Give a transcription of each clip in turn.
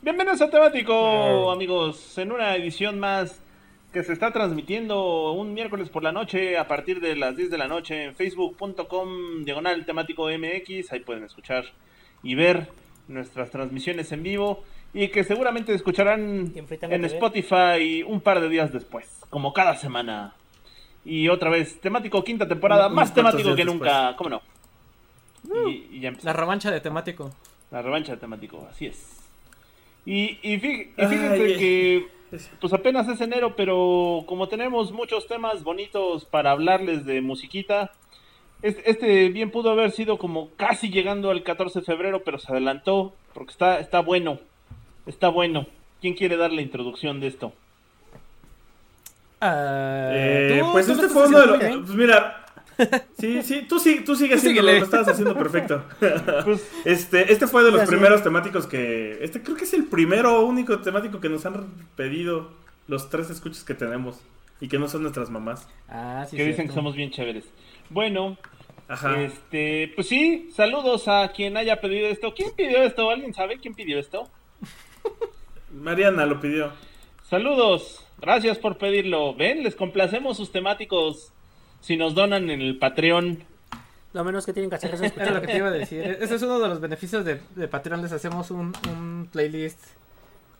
Bienvenidos a Temático, amigos, en una edición más que se está transmitiendo un miércoles por la noche a partir de las 10 de la noche en facebook.com diagonal temático MX. Ahí pueden escuchar y ver nuestras transmisiones en vivo y que seguramente escucharán en Spotify un par de días después, como cada semana. Y otra vez, temático quinta temporada, más temático que nunca, ¿cómo no? Y, ya La revancha de temático. La revancha de temático, así es. Y, y, fíjense que pues apenas es enero, pero como tenemos muchos temas bonitos para hablarles de musiquita, este bien pudo haber sido como casi llegando al 14 de febrero, pero se adelantó porque está, está bueno. Está bueno. ¿Quién quiere dar la introducción de esto? Ah, eh, pues este fue uno de los. Pues mira. Sí, sí, tú, sí, tú sigues haciendo lo estabas haciendo perfecto. Pues, este, este fue de los primeros temáticos que. Este creo que es el primero o único temático que nos han pedido los tres escuchos que tenemos. Y que no son nuestras mamás. Ah, sí. Que dicen que somos bien chéveres. Bueno, Ajá. Este, pues sí, saludos a quien haya pedido esto. ¿Quién pidió esto? ¿Alguien sabe quién pidió esto? Mariana lo pidió. Saludos, gracias por pedirlo. Ven, les complacemos sus temáticos si nos donan en el Patreon. Lo menos que tienen que hacer es escuchar lo que te iba a decir. Ese es uno de los beneficios de, de Patreon. Les hacemos un, playlist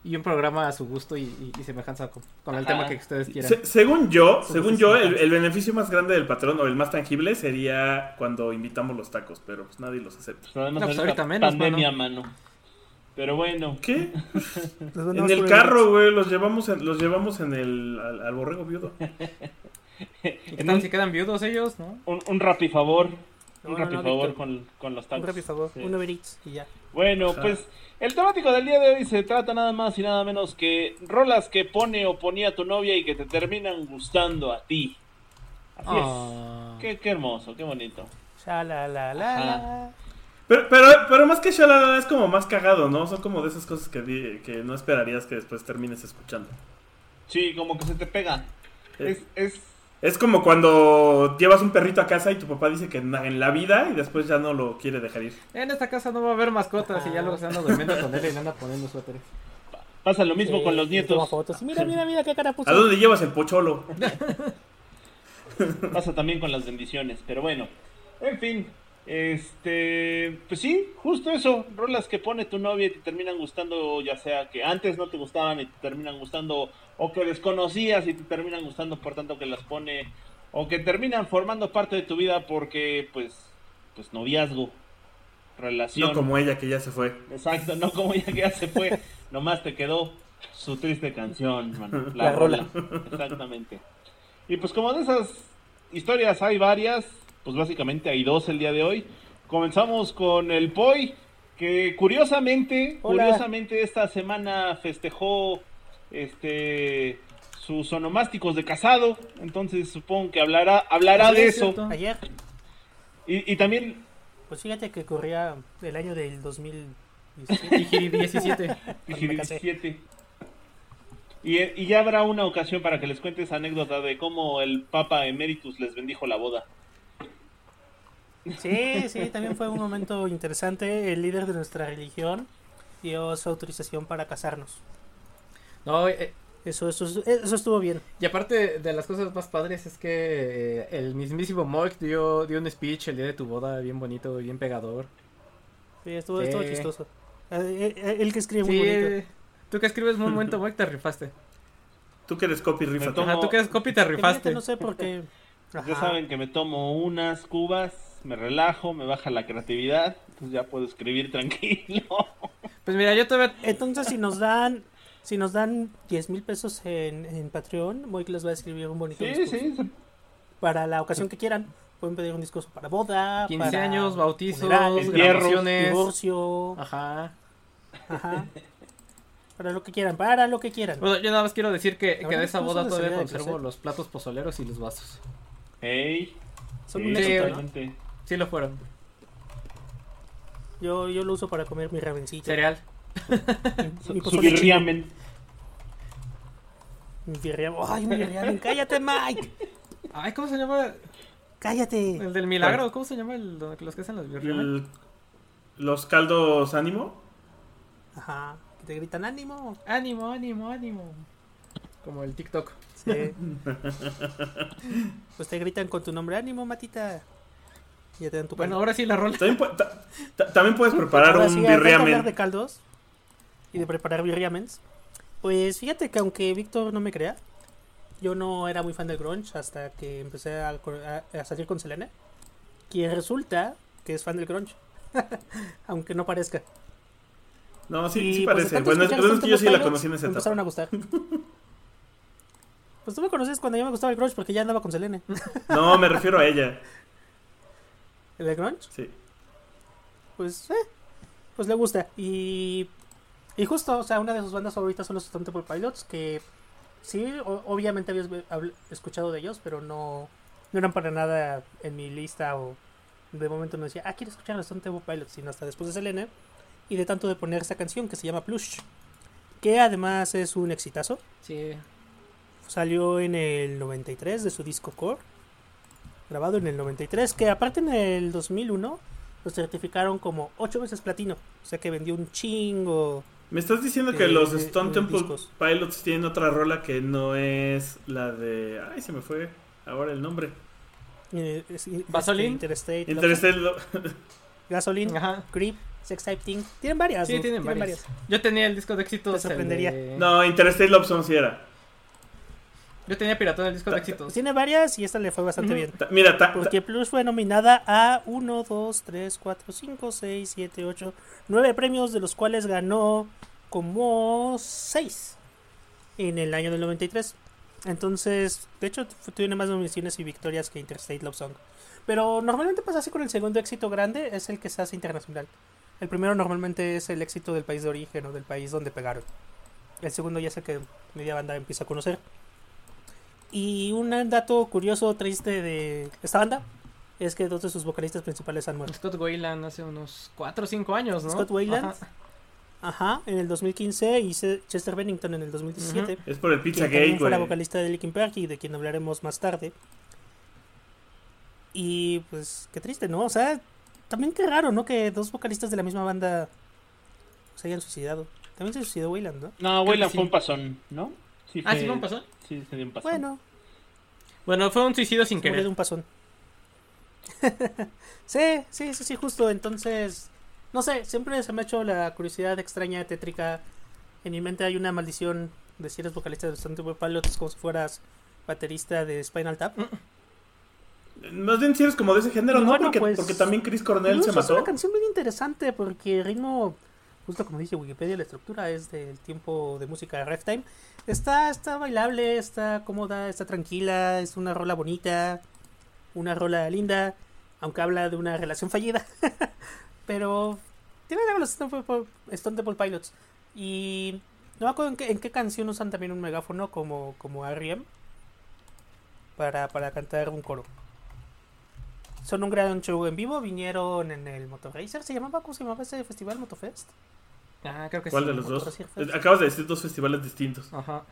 y un programa a su gusto y, y, semejanza con, el tema que ustedes quieran. según yo, según yo, el, beneficio más grande del patrón o el más tangible sería cuando invitamos los tacos, pero pues nadie los acepta. no, pues ahorita menos, pandemia, mano. Pero bueno. ¿Qué? en el carro, güey, los llevamos en, los llevamos en el al, borrego viudo. ¿Qué tal si quedan viudos ellos, no? Un, un rapi favor. un rapi favor con, con, los tacos. Un rapi favor, un Uber Eats y ya. Bueno, pues el temático del día de hoy se trata nada más y nada menos que rolas que pone o ponía tu novia y que te terminan gustando a ti. Así es. Ah. Qué, qué hermoso, qué bonito. Ya la la la. Pero, pero, pero más que Shalala es como más cagado, ¿no? Son como de esas cosas que, que no esperarías que después termines escuchando. Sí, como que se te pega. Es, es, es como cuando llevas un perrito a casa y tu papá dice que en la vida y después ya no lo quiere dejar ir. En esta casa no va a haber mascotas y ya luego se anda durmiendo con él y anda poniendo suéteres. Pasa lo mismo con los nietos. Mira, mira, mira qué cara puso. ¿A dónde llevas el pocholo? Pasa también con las bendiciones, pero bueno. En fin, este, pues sí, justo eso, rolas que pone tu novia y te terminan gustando, ya sea que antes no te gustaban y te terminan gustando, o que desconocías y te terminan gustando por tanto que las pone, o que terminan formando parte de tu vida porque, pues, pues noviazgo, relación. No como ella que ya se fue. Exacto, no como ella que ya se fue, nomás te quedó su triste canción, la, rola. Exactamente. Y pues como de esas historias hay varias, pues básicamente hay dos el día de hoy. Comenzamos con el Poi, que curiosamente, curiosamente esta semana festejó este sus onomásticos de casado, entonces supongo que hablará hablará de eso. Ayer. Y, también pues fíjate que corría el año del 2017. 17. Y, y ya habrá una ocasión para que les cuente esa anécdota de cómo el Papa Emeritus les bendijo la boda. Sí, sí, también fue un momento interesante. El líder de nuestra religión dio su autorización para casarnos. No, eh, eso, eso, eso estuvo bien. Y aparte de las cosas más padres es que eh, el mismísimo Moik dio, dio un speech el día de tu boda, bien bonito, bien pegador. Sí, estuvo, estuvo chistoso. Eh, el, que escribe muy bonito. Tú que escribes muy bonito, Moik, te rifaste. Tú que eres copy, rifate. tú que eres copy, te rifaste. No sé por qué. Ya saben que me tomo unas cubas me relajo, me baja la creatividad, entonces ya puedo escribir tranquilo. Pues mira, yo todavía... Entonces si nos dan si nos dan 10 mil pesos en, en Patreon, que les va a escribir un bonito sí, sí, Para la ocasión que quieran. Pueden pedir un disco para boda, 15 años, bautizos, graduaciones, divorcio. Ajá. Ajá. Para lo que quieran, para lo que quieran. Bueno, yo nada más quiero decir que, que de esa boda todavía conservo los platos pozoleros y los vasos. ¡Ey! Son un éxito, Sí lo fueron. Yo, yo lo uso para comer mi ravencito. Cereal. Mi, mi birriamen. Mi birriamen. ¡Ay, mi birriamen! ¡Cállate, Mike! Ay, ¿cómo se llama? ¡Cállate! El del milagro, ¿cómo se llama el, los que hacen los birriamen? ¿Los caldos ánimo? Ajá. Que te gritan ánimo. Ánimo, ánimo, ánimo. Como el TikTok. Sí. pues te gritan con tu nombre, ánimo, matita. Ya te dan tu Bueno, ahora sí la rola. También, puedes preparar un sí, birriamen. de caldos y de preparar birriamens. Pues fíjate que aunque Víctor no me crea, yo no era muy fan del grunge hasta que empecé a, salir con Selene. Quien resulta que es fan del grunge. aunque no parezca. No, sí, sí pues, parece. bueno, es que yo sí la conocí en ese empezaron a gustar. pues tú me conoces cuando ya me gustaba el grunge porque ya andaba con Selene. no, me refiero a ella. ¿El de grunge? Sí. Pues, eh, pues le gusta. Y, y justo, o sea, una de sus bandas favoritas son los Stone Temple Pilots, que sí, obviamente habías escuchado de ellos, pero no, no eran para nada en mi lista o de momento no decía, ah, quiero escuchar a los Stone Temple Pilots, sino hasta después de Selene y de tanto de poner esta canción que se llama Plush, que además es un exitazo. Sí. Salió en el 93 de su disco Core grabado en el 93, que aparte en el 2001 lo certificaron como 8 veces platino, o sea que vendió un chingo. ¿Me estás diciendo que los Stone Temple Pilots tienen otra rola que no es la de... Ay, se me fue ahora el nombre. Eh, Gasoline. Interstate. Interstate. Gasoline. Creep. Sex Type Thing. Tienen varias. Sí, tienen, varias. Yo tenía el disco de éxito. Te sorprendería. No, Interstate Love Song sí era. Yo tenía Piratón el disco de éxitos. Tiene varias y esta le fue bastante bien. Mira, porque Plus fue nominada a 1, 2, 3, 4, 5, 6, 7, 8, 9 premios, de los cuales ganó como 6 en el año del 93. Entonces, de hecho, tiene más nominaciones y victorias que Interstate Love Song. Pero normalmente pasa así con el segundo éxito grande, es el que se hace internacional. El primero normalmente es el éxito del país de origen o del país donde pegaron. El segundo ya es el que media banda empieza a conocer. Y un dato curioso, triste de esta banda es que dos de sus vocalistas principales han muerto. Scott Wayland hace unos 4 o 5 años, ¿no? Scott Wayland. Ajá. en el 2015 y Chester Bennington en el 2017. Es por el Pizza Gate, fue la vocalista de Linkin Park y de quien hablaremos más tarde. Y pues qué triste, ¿no? O sea, también qué raro, ¿no? Que dos vocalistas de la misma banda se hayan suicidado. También se suicidó Wayland, ¿no? No, Wayland fue un pasón, ¿no? Ah, sí fue un pasón. Sí, se dio un pasón. Bueno. Bueno, fue un suicidio sin querer. de un pasón. sí, sí, sí, sí, justo. Entonces, no sé, siempre se me ha hecho la curiosidad extraña, tétrica. En mi mente hay una maldición de si eres vocalista de Stone Temple Pilots como si fueras baterista de Spinal Tap. Más bien si eres como de ese género, ¿no? porque, pues, porque también Chris Cornell se mató. Es una canción bien interesante porque el ritmo justo como dice Wikipedia, la estructura es del tiempo de música de Ragtime. Está, está bailable, está cómoda, está tranquila, es una rola bonita, una rola linda, aunque habla de una relación fallida. Pero tiene los Stone Temple Pilots. Y no me acuerdo en qué, canción usan también un megáfono como, como R.E.M. Para, para cantar un coro. Son un gran show en vivo, vinieron en el Motorracer, ¿se llamaba? ¿Cómo se llamaba ese festival? ¿Motofest? Ah, creo que ¿Cuál de los dos? Acabas de decir dos festivales distintos. Ajá.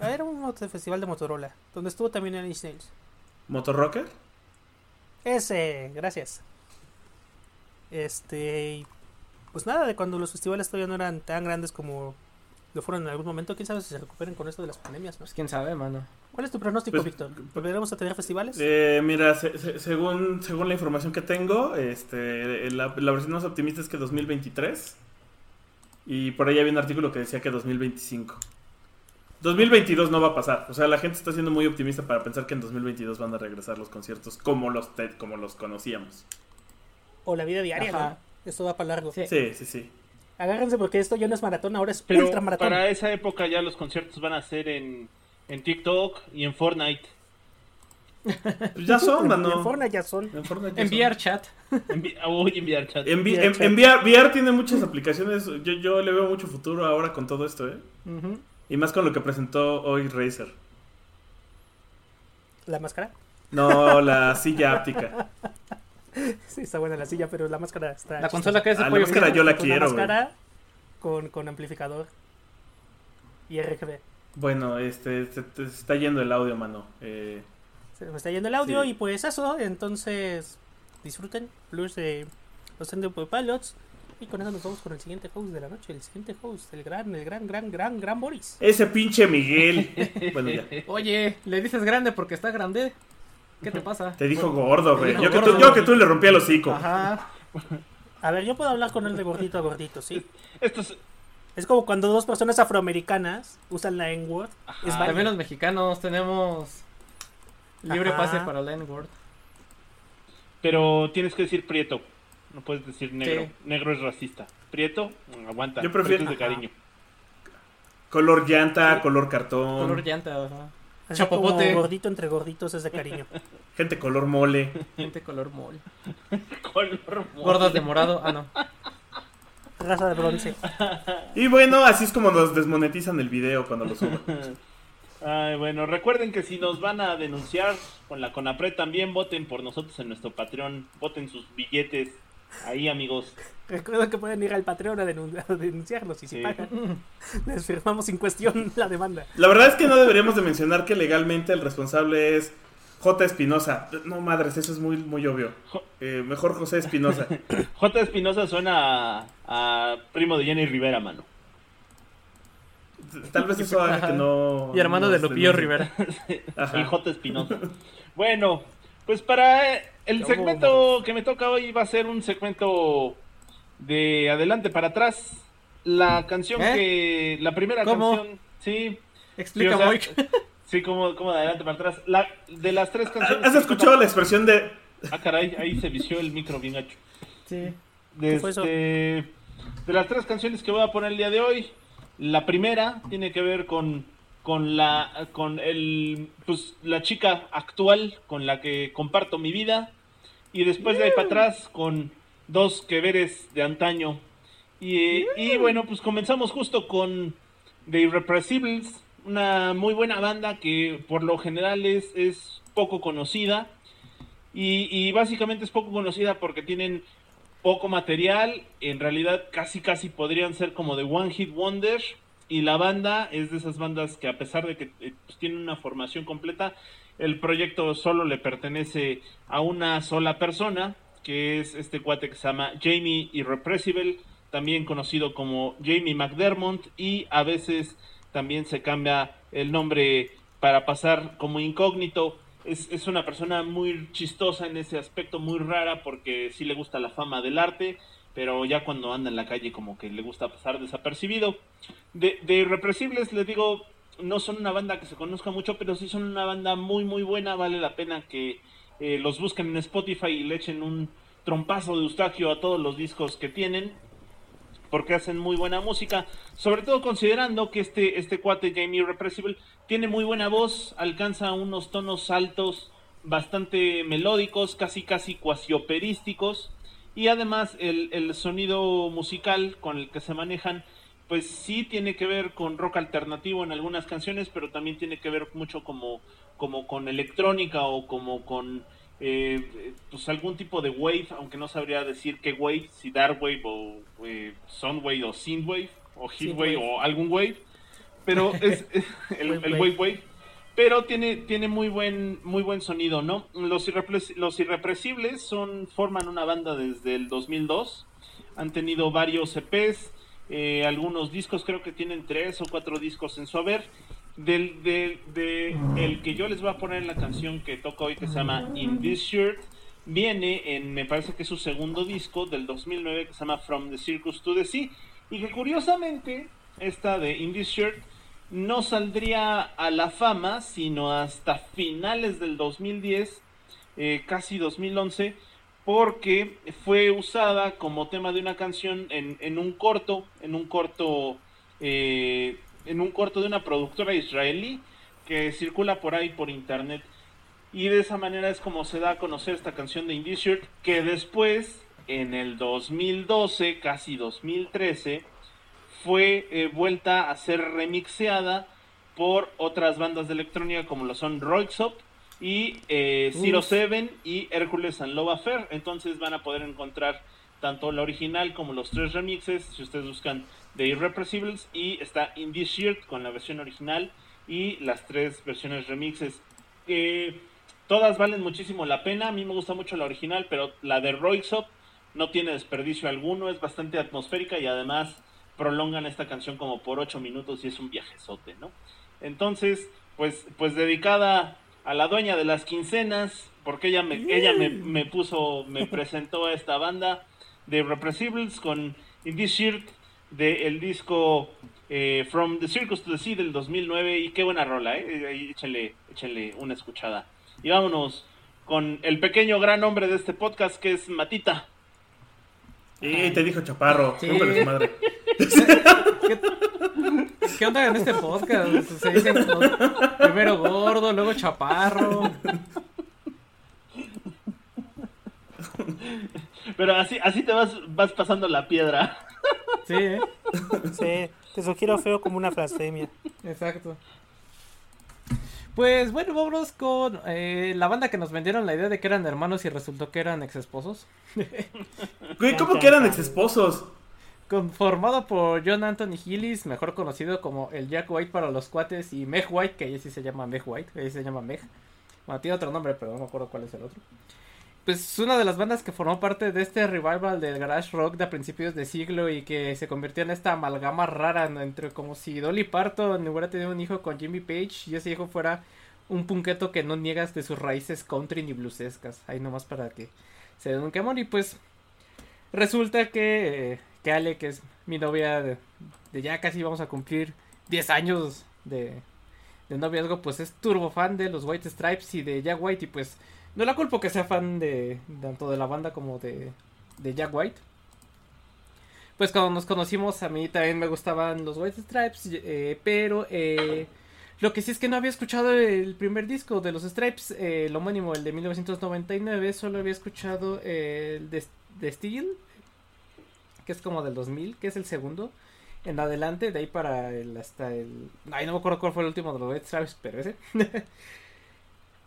Ah, era un festival de Motorola, donde estuvo también el Snails. ¿Motorrocker? Ese, gracias. Este. Pues nada, de cuando los festivales todavía no eran tan grandes como lo fueron en algún momento, quién sabe si se recuperen con esto de las pandemias, Pues quién sabe, mano. ¿Cuál es tu pronóstico, pues, Víctor? ¿Volveremos a tener festivales? Eh, mira, según, según la información que tengo, este, la, la versión más optimista es que 2023. Y por ahí había un artículo que decía que 2025. 2022 no va a pasar. O sea, la gente está siendo muy optimista para pensar que en 2022 van a regresar los conciertos como los TED, como los conocíamos. O la vida diaria, ¿no? Esto va para largo. Sí, sí, sí. Agárrense porque esto ya no es maratón, ahora es ultra maratón. Para esa época ya los conciertos van a ser en, en TikTok y en Fortnite. Pues ya son, mano. En Fortnite ya son. enviar chat. enviar chat. enviar, VR tiene muchas aplicaciones. Yo, yo le veo mucho futuro ahora con todo esto, ¿eh? Y más con lo que presentó hoy Razer. ¿La máscara? No, la silla áptica. Sí, está buena la silla, pero la máscara está. La consola que es ah, La máscara yo la quiero, La máscara con, con amplificador y RGB. Bueno, este, se, está yendo el audio, mano. Eh, se me está yendo el audio y pues eso, entonces disfruten Plus de los Thunderbolt Pilots. Y con eso nos vamos con el siguiente host de la noche. El siguiente host, el gran, el gran, gran, gran, gran Boris. Ese pinche Miguel. bueno, ya. Oye, le dices grande porque está grande. ¿Qué te pasa? Te dijo gordo, güey. Yo, que tú, yo que tú le rompí el hocico. Ajá. A ver, yo puedo hablar con él de gordito a gordito, ¿sí? Esto es... es como cuando dos personas afroamericanas usan la N-word. También los mexicanos tenemos libre pase para la N-word. Pero tienes que decir prieto. No puedes decir negro. Negro es racista. Prieto, aguanta. Yo prefiero de cariño. Color llanta, color cartón. Color llanta, ajá. Chapopote. gordito entre gorditos es de cariño. Gente color mole. Gente color mole. color mole. Gordas de morado. Ah, no. Raza de bronce. Y bueno, así es como nos desmonetizan el video cuando lo suben. Ay, bueno, recuerden que si nos van a denunciar con la CONAPRE también voten por nosotros en nuestro Patreon, voten sus billetes ahí, amigos. Recuerden que pueden ir al Patreon a, denunciarlos y si pagan, les firmamos sin cuestión la demanda. La verdad es que no deberíamos de mencionar que legalmente el responsable es J. Espinosa. No, madres, eso es muy, muy obvio. Eh, mejor José Espinosa. J. Espinosa suena a primo de Jenny Rivera, mano. Tal vez eso haga que no. Y hermano de Lupillo Rivera. El J. Espinosa. Bueno, pues para el segmento que me toca hoy va a ser un segmento de adelante para atrás. La canción ¿Eh? que. La primera canción. Sí. Explica, sí, como, como de adelante para atrás. La, de las tres canciones. ¿Has escuchado la expresión de.? Ah, caray, ahí se vició el micro bien hecho. Sí. De, este, de las tres canciones que voy a poner el día de hoy, la primera tiene que ver con, con la con el pues la chica actual con la que comparto mi vida. Y después de ahí para atrás con dos que veres de antaño. Y, y bueno pues comenzamos justo con The Irrepressibles una muy buena banda que por lo general es, es poco conocida. Y, y básicamente es poco conocida porque tienen poco material, en realidad casi casi podrían ser como de One Hit Wonder y la banda es de esas bandas que a pesar de que eh, pues, tienen una formación completa, el proyecto solo le pertenece a una sola persona, que es este cuate que se llama Jamie Irrepressible, también conocido como Jamie McDermott y a veces también se cambia el nombre para pasar como incógnito es, una persona muy chistosa en ese aspecto, muy rara, porque sí le gusta la fama del arte, pero ya cuando anda en la calle como que le gusta pasar desapercibido. De, de Irrepresibles, les digo, no son una banda que se conozca mucho, pero sí son una banda muy, muy buena, vale la pena que eh, los busquen en Spotify y le echen un trompazo de Eustaquio a todos los discos que tienen porque hacen muy buena música, sobre todo considerando que este, este cuate Jamie Irrepressible tiene muy buena voz, alcanza unos tonos altos bastante melódicos, casi casi cuasi operísticos, y además el, el sonido musical con el que se manejan pues sí tiene que ver con rock alternativo en algunas canciones, pero también tiene que ver mucho como, como con electrónica o como con eh, pues algún tipo de wave, aunque no sabría decir qué wave, si dark wave o eh, wave o synthwave o heatwave o algún wave, pero es, el, wave wave, pero tiene tiene muy buen muy buen sonido, ¿no? Los, los irrepresibles son forman una banda desde el 2002, han tenido varios EPs, eh, algunos discos, creo que tienen tres o cuatro discos en su haber del, de, el que yo les voy a poner en la canción que toca hoy que se llama In This Shirt viene en me parece que es su segundo disco del 2009 que se llama From the Circus to the Sea. Y que curiosamente esta de In This Shirt no saldría a la fama sino hasta finales del 2010 eh, casi 2011 porque fue usada como tema de una canción en, en un corto en un corto eh, en un corto de una productora israelí que circula por ahí por internet. Y de esa manera es como se da a conocer esta canción de Indie Shirt, que después, en el 2012, casi 2013, fue eh, vuelta a ser remixeada por otras bandas de electrónica como lo son Roixop y eh, Zero Seven y Hércules and Love Affair. Entonces van a poder encontrar tanto la original como los tres remixes si ustedes buscan The Irrepressibles y está Indie Shirt con la versión original y las tres versiones remixes. Eh, Todas valen muchísimo la pena. A mí me gusta mucho la original, pero la de Roixop no tiene desperdicio alguno. Es bastante atmosférica y además prolongan esta canción como por ocho minutos y es un viajezote, ¿no? Entonces, pues, pues dedicada a la dueña de las quincenas, porque ella me, ella me, puso, me presentó a esta banda de Repressibles con In This Shirt del disco eh, From the Circus to the Sea del 2009 y qué buena rola, ¿eh? Échenle, échenle una escuchada. Y vámonos con el pequeño gran hombre de este podcast que es Matita. Y te dijo Chaparro, sí. madre. ¿Qué, onda en este podcast? Se primero gordo, luego chaparro. Pero así, así te vas, vas pasando la piedra. Sí, ¿eh? Sí, te sugiero feo como una blasfemia. Exacto. Pues bueno, vámonos con eh, la banda que nos vendieron la idea de que eran hermanos y resultó que eran ex esposos. ¿cómo que eran ex esposos? Conformado por John Anthony Hillis, mejor conocido como el Jack White para los cuates, y Meg White, que ahí sí se llama Meg White, ahí se llama Meg. Bueno, tiene otro nombre, pero no me acuerdo cuál es el otro pues una de las bandas que formó parte de este revival del garage rock de principios de siglo y que se convirtió en esta amalgama rara entre como si Dolly Parton hubiera tenido un hijo con Jimmy Page y ese hijo fuera un punqueto que no niegas de sus raíces country ni bluesescas. Ahí nomás para que se den un quemón. Y pues resulta que, eh, que Ale, que es mi novia de, ya casi vamos a cumplir 10 años de, de noviazgo, pues es turbo fan de los White Stripes y de Jack White. Y pues no la culpo que sea fan de tanto de la banda como de, de Jack White. Pues cuando nos conocimos a mí también me gustaban los White Stripes, eh, pero eh, lo que sí es que no había escuchado el primer disco de los Stripes, eh, el homónimo, el de 1999, solo había escuchado el de, Steel, que es como del 2000, que es el segundo. En adelante, de ahí para el hasta el... Ay, no me acuerdo cuál fue el último de los White Stripes, pero ese.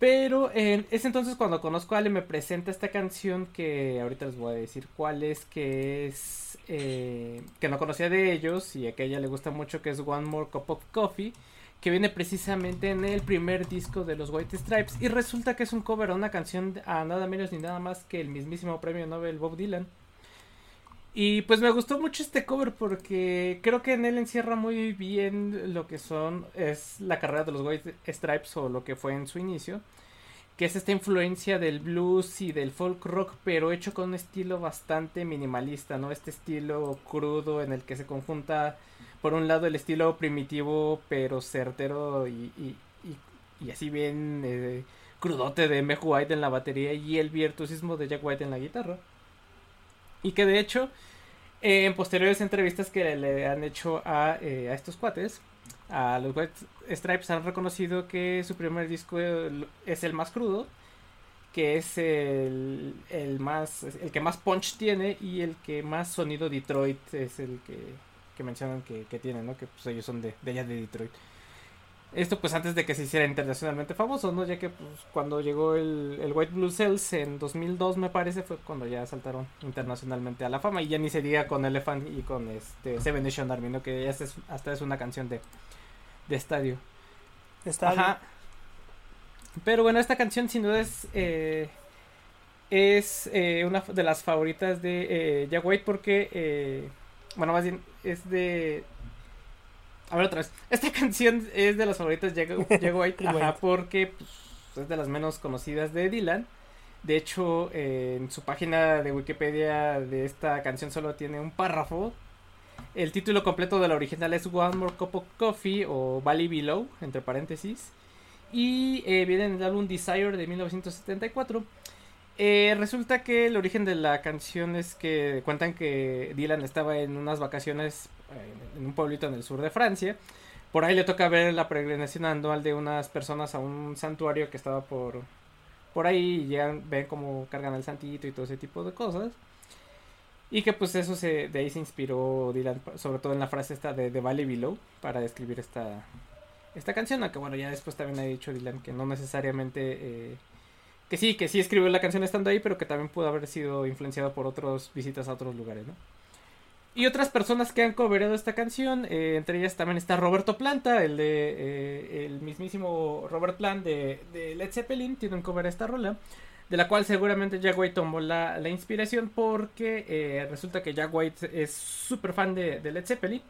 Pero en ese entonces cuando conozco a Ale me presenta esta canción que ahorita les voy a decir cuál es, que es eh, que no conocía de ellos y a que a ella le gusta mucho que es One More Cup of Coffee, que viene precisamente en el primer disco de los White Stripes y resulta que es un cover a una canción a nada menos ni nada más que el mismísimo premio Nobel Bob Dylan. Y pues me gustó mucho este cover porque creo que en él encierra muy bien lo que son es la carrera de los White Stripes o lo que fue en su inicio, que es esta influencia del blues y del folk rock, pero hecho con un estilo bastante minimalista, ¿no? Este estilo crudo en el que se conjunta por un lado el estilo primitivo pero certero y, y, y, así bien eh, crudote de Meg White en la batería y el virtuosismo de Jack White en la guitarra. Y que de hecho, en posteriores entrevistas que le han hecho a, eh, a estos cuates, a los White Stripes han reconocido que su primer disco es el más crudo, que es el, el, más el que más punch tiene y el que más sonido Detroit es el que, que mencionan que, que tiene, ¿no? Que pues ellos son de, de allá de Detroit. Esto pues antes de que se hiciera internacionalmente famoso, ¿no? Ya que pues cuando llegó el, el White Blue Cells en 2002 me parece fue cuando ya saltaron internacionalmente a la fama y ya ni se diga con Elephant y con este Seven Nation Army, ¿no? Que ya es, hasta es una canción de, de estadio. Estadio. Ajá. Pero bueno, esta canción sin duda es, eh, es eh, una de las favoritas de eh, Jack White porque, eh, bueno, más bien es de a ver otra vez. Esta canción es de las favoritas de Jack White, porque pues, es de las menos conocidas de Dylan. De hecho, en su página de Wikipedia de esta canción solo tiene un párrafo. El título completo de la original es One More Cup of Coffee o Valley Below, entre paréntesis. Y eh, viene en el álbum Desire de 1974. Eh, resulta que el origen de la canción es que cuentan que Dylan estaba en unas vacaciones en un pueblito en el sur de Francia. Por ahí le toca ver la peregrinación anual de unas personas a un santuario que estaba por, por ahí llegan, ven cómo cargan al santito y todo ese tipo de cosas. Y que pues eso se, de ahí se inspiró Dylan, sobre todo en la frase esta de, de Valley Below, para describir esta, esta canción, aunque bueno, ya después también ha dicho Dylan que no necesariamente... Eh, que sí, que sí escribió la canción estando ahí, pero que también pudo haber sido influenciado por otras visitas a otros lugares, ¿no? Y otras personas que han coverado esta canción, eh, entre ellas también está Roberto Planta, el de eh, el mismísimo Robert Plant de, de, Led Zeppelin, tiene un cover de esta rola, de la cual seguramente Jack White tomó la, la inspiración porque eh, resulta que Jack White es súper fan de, Led Zeppelin.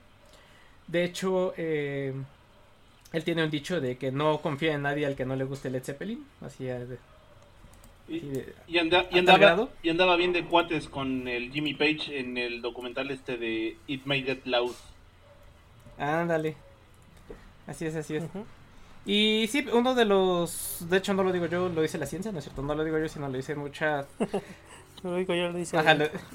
De hecho, él tiene un dicho de que no confía en nadie al que no le guste Led Zeppelin, así y, andaba, y, andaba, bien de cuates con el Jimmy Page en el documental este de It Made It Loud. Ándale. Así es, así es. Y sí, uno de los. De hecho, no lo digo yo, lo dice la ciencia, ¿no es cierto? No lo digo yo, sino lo dice mucha. lo digo yo, lo dice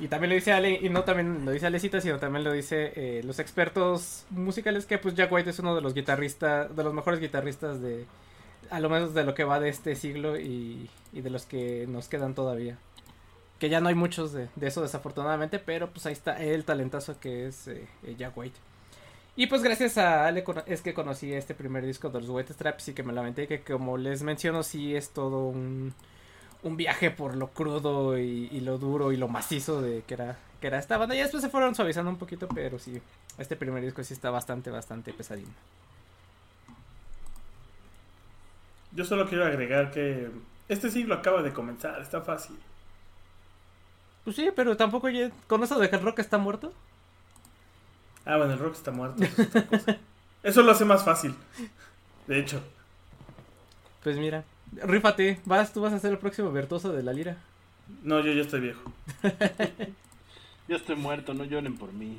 Y también lo dice Ale, y no también lo dice Alecita, sino también lo dice eh, los expertos musicales, que pues Jack White es uno de los guitarristas, de los mejores guitarristas de, a lo menos de lo que va de este siglo y, de los que nos quedan todavía. Que ya no hay muchos de, eso desafortunadamente, pero pues ahí está el talentazo que es eh, Jack White. Y pues gracias a Ale es que conocí este primer disco de los White Straps y que me lamenté que como les menciono sí es todo un, un viaje por lo crudo y, lo duro y lo macizo de que era, que era esta banda. Y después se fueron suavizando un poquito, pero sí, este primer disco sí está bastante, bastante pesadín. Yo solo quiero agregar que este siglo acaba de comenzar, está fácil. Pues sí, pero tampoco ya... ¿Con eso de que el rock está muerto? Ah, bueno, el rock está muerto. Eso, lo hace más fácil. De hecho. Pues mira, rífate, vas, tú vas a ser el próximo virtuoso de la lira. No, yo ya estoy viejo. yo estoy muerto, no lloren por mí.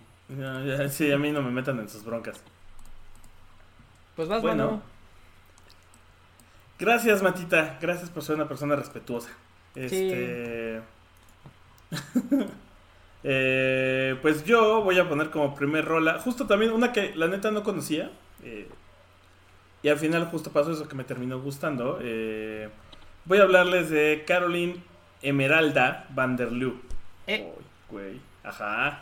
sí, a mí no me metan en sus broncas. Pues vas, bueno. Gracias, Matita. Gracias por ser una persona respetuosa. Este. Eh, pues yo voy a poner como primer rola. Justo también una que la neta no conocía. Eh, y al final justo pasó eso que me terminó gustando. Eh, voy a hablarles de Caroline Emeralda Vanderloo. Eh. güey. Ajá.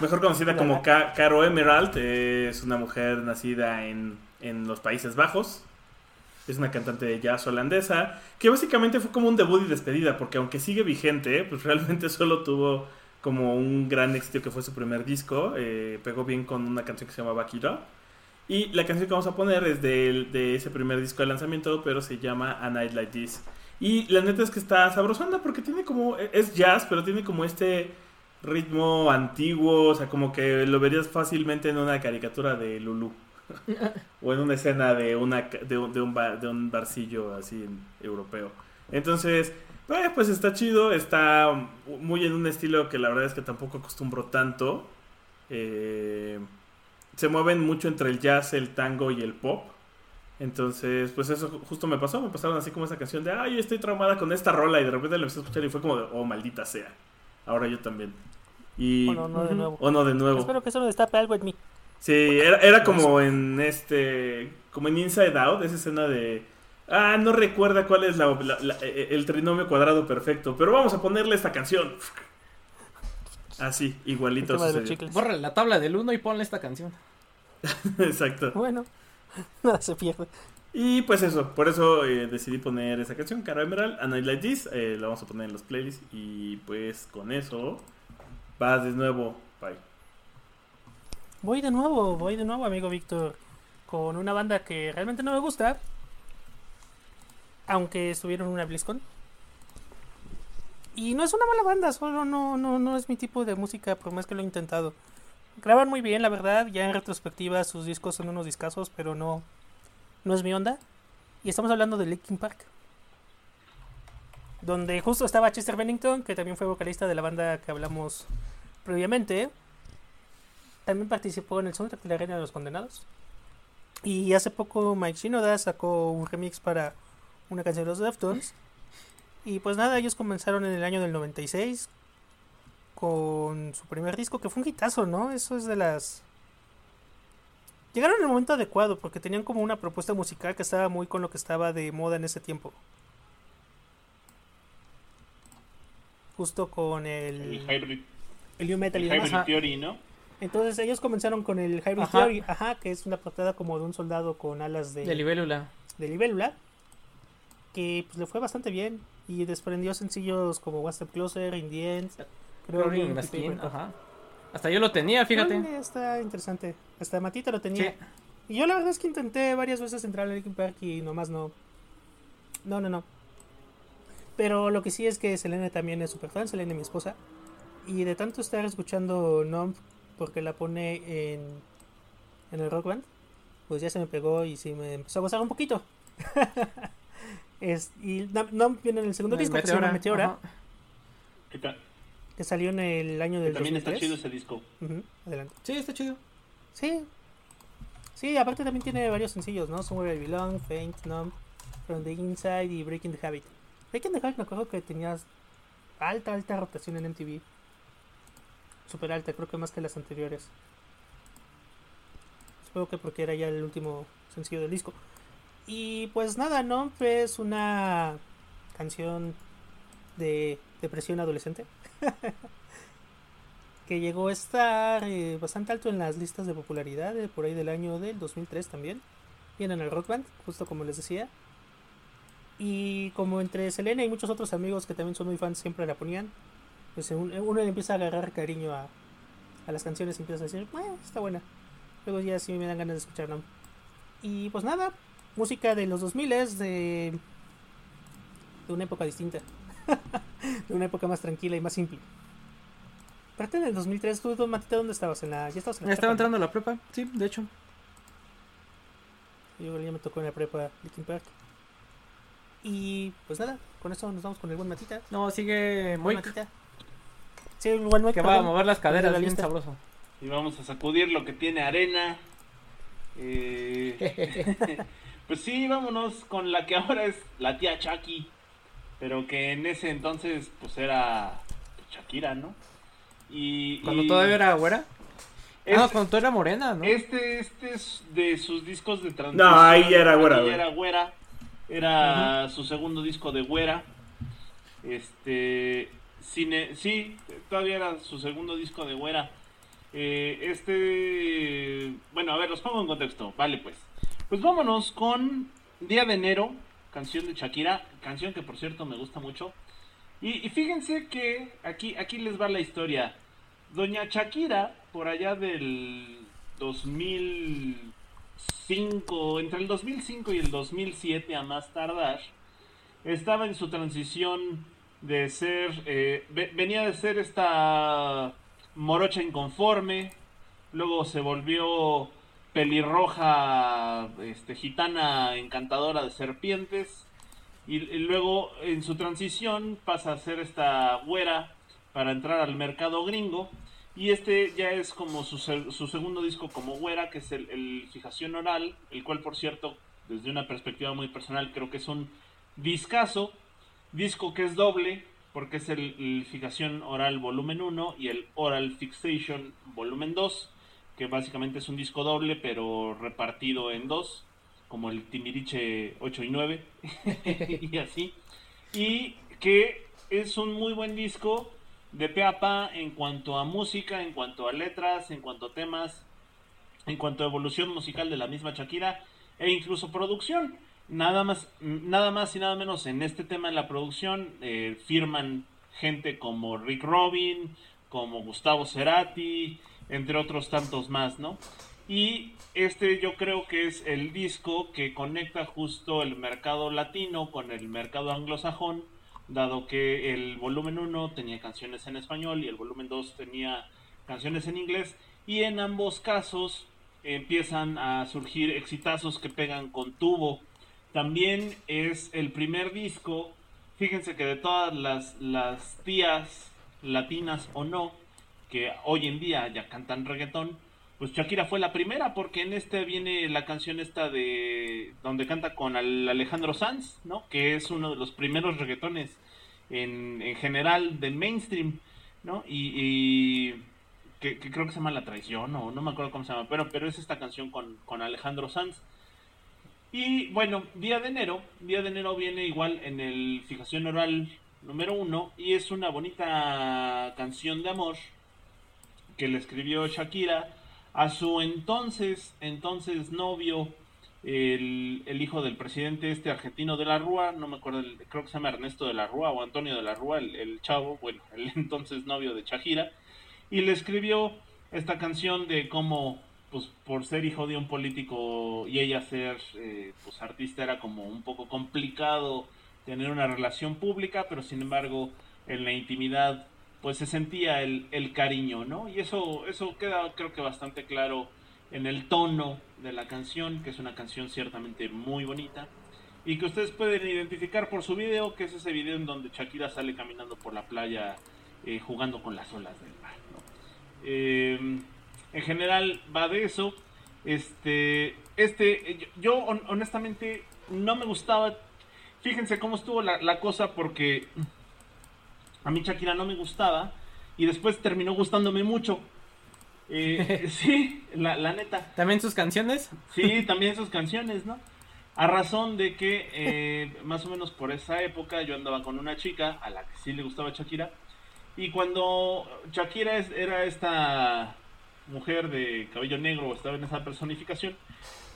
Mejor conocida como Caro Emerald. es una mujer nacida en, en los Países Bajos es una cantante de jazz holandesa, que básicamente fue como un debut y despedida, porque aunque sigue vigente, pues realmente solo tuvo como un gran éxito que fue su primer disco, eh, pegó bien con una canción que se llama Bakira. Y la canción que vamos a poner es de, de, ese primer disco de lanzamiento, pero se llama A Night Like This. Y la neta es que está sabrosona porque tiene como, es jazz, pero tiene como este ritmo antiguo, o sea, como que lo verías fácilmente en una caricatura de Lulu. o en una escena de, una, de, un, de, un, de un barcillo así europeo. Entonces, eh, pues está chido, está muy en un estilo que la verdad es que tampoco acostumbro tanto. Eh, se mueven mucho entre el jazz, el tango y el pop. Entonces, pues eso justo me pasó, me pasaron así como esa canción de, ay, estoy traumada con esta rola y de repente la empecé a escuchar y fue como de, oh, maldita sea. Ahora yo también. Y... O no, no de nuevo. O no de nuevo. Espero que eso no destape algo en mí. Sí, era, era como en este. Como en Inside Out, esa escena de. Ah, no recuerda cuál es la, e, el trinomio cuadrado perfecto, pero vamos a ponerle esta canción. Así, igualito. Borra la tabla del 1 y ponle esta canción. Exacto. Bueno, nada se pierde. Y pues eso, por eso eh, decidí poner esa canción, Caro Emerald, A Night Like This. Eh, la vamos a poner en los playlists. Y pues con eso, va de nuevo. Bye. Voy de nuevo, voy de nuevo, amigo Víctor, con una banda que realmente no me gusta, aunque estuvieron en una BlizzCon. Y no es una mala banda, solo no, no, no es mi tipo de música, por más que lo he intentado. Graban muy bien, la verdad, ya en retrospectiva sus discos son unos discazos, pero no, no es mi onda. Y estamos hablando de Linkin Park. Donde justo estaba Chester Bennington, que también fue vocalista de la banda que hablamos previamente. También participó en el soundtrack de La Reina de los Condenados. Y hace poco Mike Shinoda sacó un remix para una canción de los Deftones. Y pues nada, ellos comenzaron en el año del 96 con su primer disco, que fue un hitazo, ¿no? Eso es de las... Llegaron en el momento adecuado porque tenían como una propuesta musical que estaba muy con lo que estaba de moda en ese tiempo. justo con el... El Hybrid, el New Metal el y demás. hybrid Theory, ¿no? Entonces ellos comenzaron con el Hybrid Ajá. Theory, ajá, que es una portada como de un soldado con alas de, De libélula. de libélula, que pues le fue bastante bien y desprendió sencillos como One Step Closer, In the End, Crawling Crawling in Skin, ajá. Hasta yo lo tenía, fíjate. Está interesante. Hasta Matita lo tenía. Sí. Y yo la verdad es que intenté varias veces entrar a Linkin Park y nomás no. No, no, no. Pero lo que sí es que Selene también es super fan, Selene mi esposa. Y de tanto estar escuchando Numb porque la pone en, en el rock band, pues ya se me pegó y sí me empezó a gozar un poquito. es, y Numb- Numb viene en el segundo El disco que se llama Meteora, ajá. Que, ta- que salió en el año que del también 2003. está chido ese disco. Ujú, adelante. Sí, está chido. Sí. Sí, aparte también tiene varios sencillos, ¿no? Somewhere I Belong, Faint, Numb, From the Inside y Breaking the Habit. Breaking the Habit me acuerdo que tenías alta, alta rotación en MTV. Super alta, creo que más que las anteriores. Supongo que porque era ya el último sencillo del disco. Y pues nada, ¿no? Es una canción de depresión adolescente. que llegó a estar eh, bastante alto en las listas de popularidad por ahí del año del 2003 también. Viene en el Rock Band, justo como les decía. Y como entre Selena y muchos otros amigos que también son muy fans siempre la ponían, pues un- uno le empieza a agarrar cariño a, a las canciones y empieza a decir, bueno, está buena. Luego ya sí me dan ganas de escucharla. Y pues nada, música de los 2000 es de, de una época distinta. de una época más tranquila y más simple. Aparte del 2003, tú, Matita, ¿dónde estabas? En la, ya estabas en la Estaba entrando a la prepa, sí, de hecho. Yo ya me tocó en la prepa Linkin Park. Y pues nada, con eso nos vamos con el buen Matita. No, sigue muy. Matita. Sí, buen Moik, Que va a mover las caderas la bien sabroso. Y vamos a sacudir lo que tiene arena. Eh, pues sí, vámonos con la que ahora es la tía Chucky. Pero que en ese entonces pues era Shakira, ¿no? Y, Cuando y todavía era güera. este, Ah, cuando todavía era morena, ¿no? este, este es de sus discos de transición. No, ahí ya era güera, Ahí era güera. Era su segundo disco de güera. Este. Cine, sí, todavía era su segundo disco de güera. Eh, este. Bueno, a ver, los pongo en contexto. Vale, pues. Pues vámonos con Día de Enero, canción de Shakira. Canción que por cierto me gusta mucho. Y, y fíjense que aquí, aquí les va la historia. Doña Shakira, por allá del 2005, entre el 2005 y el 2007 a más tardar, estaba en su transición de ser, eh, ve- venía de ser esta morocha inconforme, luego se volvió pelirroja, este, gitana encantadora de serpientes, y, luego en su transición pasa a ser esta güera para entrar al mercado gringo. Y este ya es como su, su segundo disco como güera, que es el, el Fijación Oral, el cual por cierto, desde una perspectiva muy personal, creo que es un discazo, disco que es doble, porque es el, el Fijación Oral volumen 1 y el Oral Fixation volumen 2, que básicamente es un disco doble, pero repartido en dos, como el Timiriche 8 y 9, y así. Y que es un muy buen disco de pe a pa en cuanto a música, en cuanto a letras, en cuanto a temas, en cuanto a evolución musical de la misma Shakira e incluso producción. Nada más, nada más y nada menos en este tema en la producción eh, firman gente como Rick Robin, como Gustavo Cerati, entre otros tantos más, ¿no? Y este yo creo que es el disco que conecta justo el mercado latino con el mercado anglosajón, dado que el volumen 1 tenía canciones en español y el volumen 2 tenía canciones en inglés, y en ambos casos empiezan a surgir exitazos que pegan con tubo. También es el primer disco, fíjense que de todas las, las tías latinas o no, que hoy en día ya cantan reggaetón, pues Shakira fue la primera porque en este viene la canción esta de donde canta con al Alejandro Sanz, ¿no? Que es uno de los primeros reggaetones en, en general del mainstream, ¿no? Y, que creo que se llama La Traición o no me acuerdo cómo se llama, pero, pero es esta canción con, con Alejandro Sanz. Y bueno, Día de Enero, Día de Enero viene igual en el Fijación Oral número uno, y es una bonita canción de amor que le escribió Shakira a su entonces, entonces novio, el, hijo del presidente este argentino de la Rúa, no me acuerdo, creo que se llama Ernesto de la Rúa o Antonio de la Rúa, el, el chavo, bueno, el entonces novio de Shakira, y le escribió esta canción de cómo pues por ser hijo de un político y ella ser eh, pues artista era como un poco complicado tener una relación pública, pero sin embargo en la intimidad pues se sentía el, el cariño, ¿no? Y eso, eso queda creo que bastante claro en el tono de la canción, que es una canción ciertamente muy bonita, y que ustedes pueden identificar por su video, que es ese video en donde Shakira sale caminando por la playa eh, jugando con las olas del mar, ¿no? Eh, en general va de eso. Este, este, yo honestamente no me gustaba. Fíjense cómo estuvo la, cosa porque a mí Shakira no me gustaba y después terminó gustándome mucho. Eh, sí, la, neta. ¿También sus canciones? Sí, también sus canciones, ¿no? A razón de que eh, más o menos por esa época yo andaba con una chica a la que sí le gustaba Shakira. Y cuando Shakira era esta mujer de cabello negro estaba en esa personificación,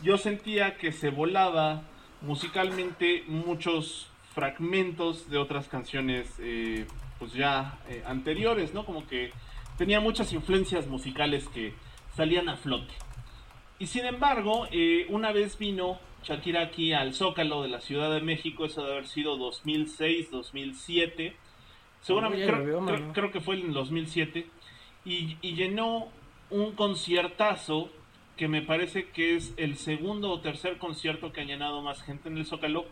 yo sentía que se volaba musicalmente muchos fragmentos de otras canciones eh, pues ya eh, anteriores, ¿no? Como que tenía muchas influencias musicales que salían a flote. Y sin embargo, eh, una vez vino Shakira aquí al Zócalo de la Ciudad de México, eso debe haber sido 2006, 2007. Seguramente, creo, que fue en 2007. Y, y llenó un conciertazo que me parece que es el segundo o tercer concierto que ha llenado más gente en el Zócalo,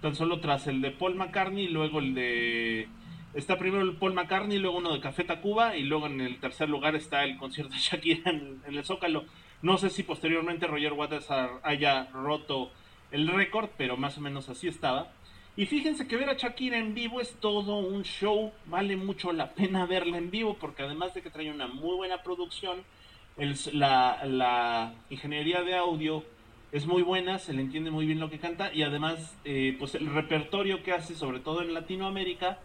tan solo tras el de Paul McCartney luego el de... Está primero el Paul McCartney, luego uno de Café Tacuba y luego en el tercer lugar está el concierto de Shakira en, el Zócalo. No sé si posteriormente Roger Waters haya roto el récord, pero más o menos así estaba. Y fíjense que ver a Shakira en vivo es todo un show, vale mucho la pena verla en vivo porque además de que trae una muy buena producción, la, ingeniería de audio es muy buena, se le entiende muy bien lo que canta y además eh, pues el repertorio que hace, sobre todo en Latinoamérica,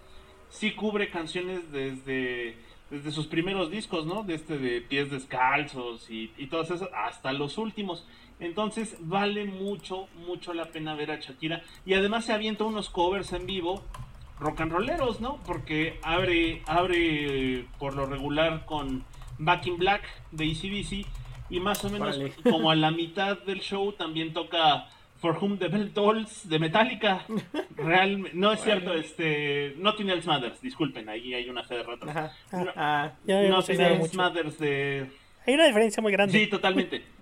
sí cubre canciones desde, desde sus primeros discos, ¿no? De este de pies descalzos y, y todas esas, hasta los últimos. Entonces vale mucho, mucho la pena ver a Shakira. Y además se avienta unos covers en vivo, rock and rolleros, ¿no? Porque abre, abre por lo regular con Back in Black de ECDC y más o menos como a la mitad del show también toca For Whom the Bell Tolls de Metallica. Real, no es cierto, este, Nothing Else Matters, disculpen, ahí hay una fe de ratas. No, ah, Nothing Else Matters de... Hay una diferencia muy grande. Sí, totalmente.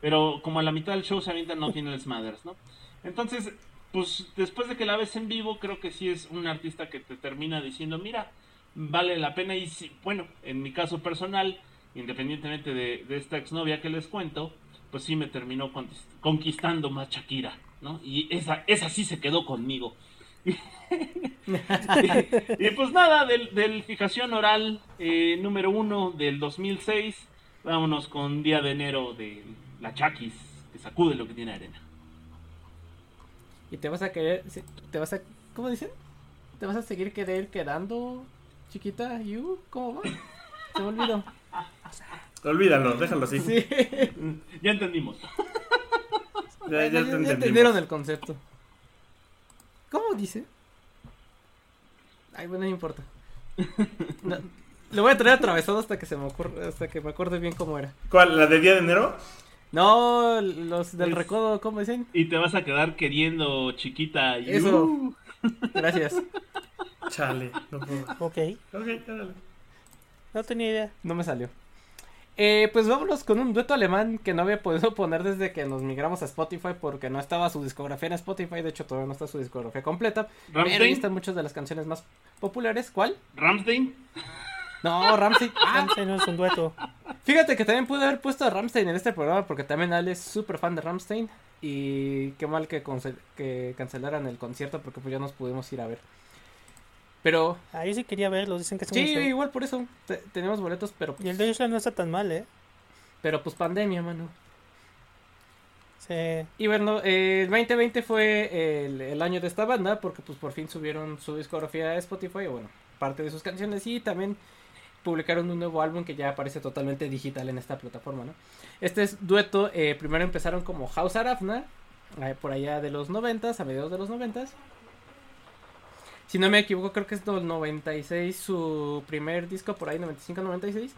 Pero como a la mitad del show se avienta Nothing Else Matters, ¿no? Entonces, pues después de que la ves en vivo, creo que sí es un artista que te termina diciendo, mira, vale la pena y bueno, en mi caso personal, independientemente de, esta exnovia que les cuento, pues sí me terminó conquistando más Shakira, ¿no? Y esa, esa sí se quedó conmigo. y, pues nada, del, fijación oral eh, número uno del 2006, vámonos con día de enero de la Chakis, que sacude lo que tiene arena. Y te vas a querer, te vas a, ¿cómo dicen? ¿Te vas a seguir querer quedando chiquita, ¿you? ¿Cómo va? Se me olvidó. Olvídalo, déjalo así. Sí. ya entendimos. Ya, ya, entendieron el concepto. ¿Cómo dice? Ay, bueno, no importa. le voy a traer atravesado hasta que se me ocurra, hasta que me acuerde bien cómo era. ¿Cuál? ¿La de día de enero? No, los del recodo, ¿cómo dicen? Y te vas a quedar queriendo chiquita. Eso. Gracias. Chale, no puedo. Ok. Ok, dale. No tenía idea. No me salió. Eh, pues vámonos con un dueto alemán que no había podido poner desde que nos migramos a Spotify porque no estaba su discografía en Spotify. De hecho, todavía no está su discografía completa. Pero ahí están muchas de las canciones más populares. ¿Cuál? Ramstein. No, Ramstein. Ah. Ramstein no es un dueto. Fíjate que también pude haber puesto a Ramstein en este programa porque también Ale es súper fan de Ramstein. Y qué mal que, que cancelaran el concierto porque pues ya nos pudimos ir a ver. Pero. Ahí sí quería verlo, dicen que Sí, igual por eso. tenemos boletos, pero. Y el de Deutschland no está tan mal, ¿eh? Pero pues pandemia, mano. Sí. Y bueno, el 2020 fue el, año de esta banda porque pues por fin subieron su discografía a Spotify, o bueno, parte de sus canciones y también publicaron un nuevo álbum que ya aparece totalmente digital en esta plataforma, ¿no? Este es dueto, eh, primero empezaron como House Arafna, eh, por allá de los 90, a mediados de los 90. Si no me equivoco, creo que es del 96 su primer disco, por ahí 95-96.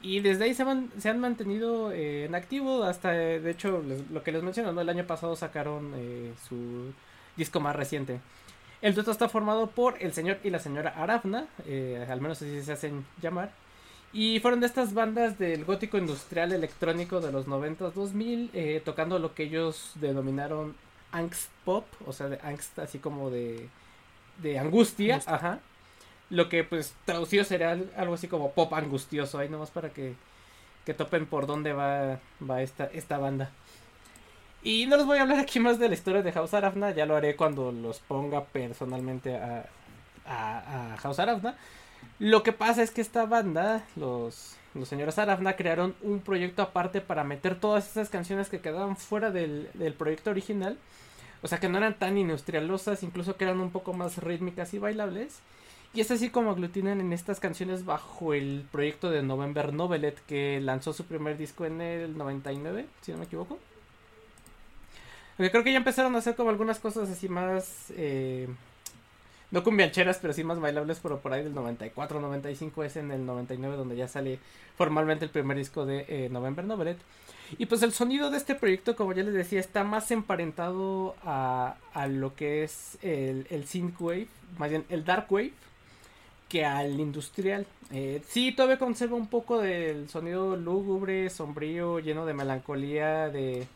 Y desde ahí se, se han mantenido eh, en activo hasta, de hecho, lo que les menciono, el año pasado sacaron su disco más reciente. El dueto está formado por el señor y la señora Arafna, eh, al menos así se hacen llamar. Y fueron de estas bandas del gótico industrial electrónico de los 90 2000, eh, tocando lo que ellos denominaron angst pop, o sea, de angst así como de, de angustia, ajá. Lo que pues traducido sería algo así como pop angustioso, ahí nomás para que, que topen por dónde va, va esta, esta banda. Y no les voy a hablar aquí más de la historia de House Arafna, ya lo haré cuando los ponga personalmente a, House Arafna. Lo que pasa es que esta banda, los, los señores Arafna, crearon un proyecto aparte para meter todas esas canciones que quedaban fuera del, del proyecto original. O sea, que no eran tan industrialosas, incluso que eran un poco más rítmicas y bailables. Y es así como aglutinan en estas canciones bajo el proyecto de November Novelet, que lanzó su primer disco en el 99, si no me equivoco. Creo que ya empezaron a hacer como algunas cosas así más. Eh, no cumbiancheras, pero sí más bailables, pero por ahí del 94, 95 es en el 99 donde ya sale formalmente el primer disco de eh, November Novelet. Y pues el sonido de este proyecto, como ya les decía, está más emparentado a, a lo que es el, el synthwave, más bien el dark wave, que al industrial. Eh, sí, todavía conserva un poco del sonido lúgubre, sombrío, lleno de melancolía, de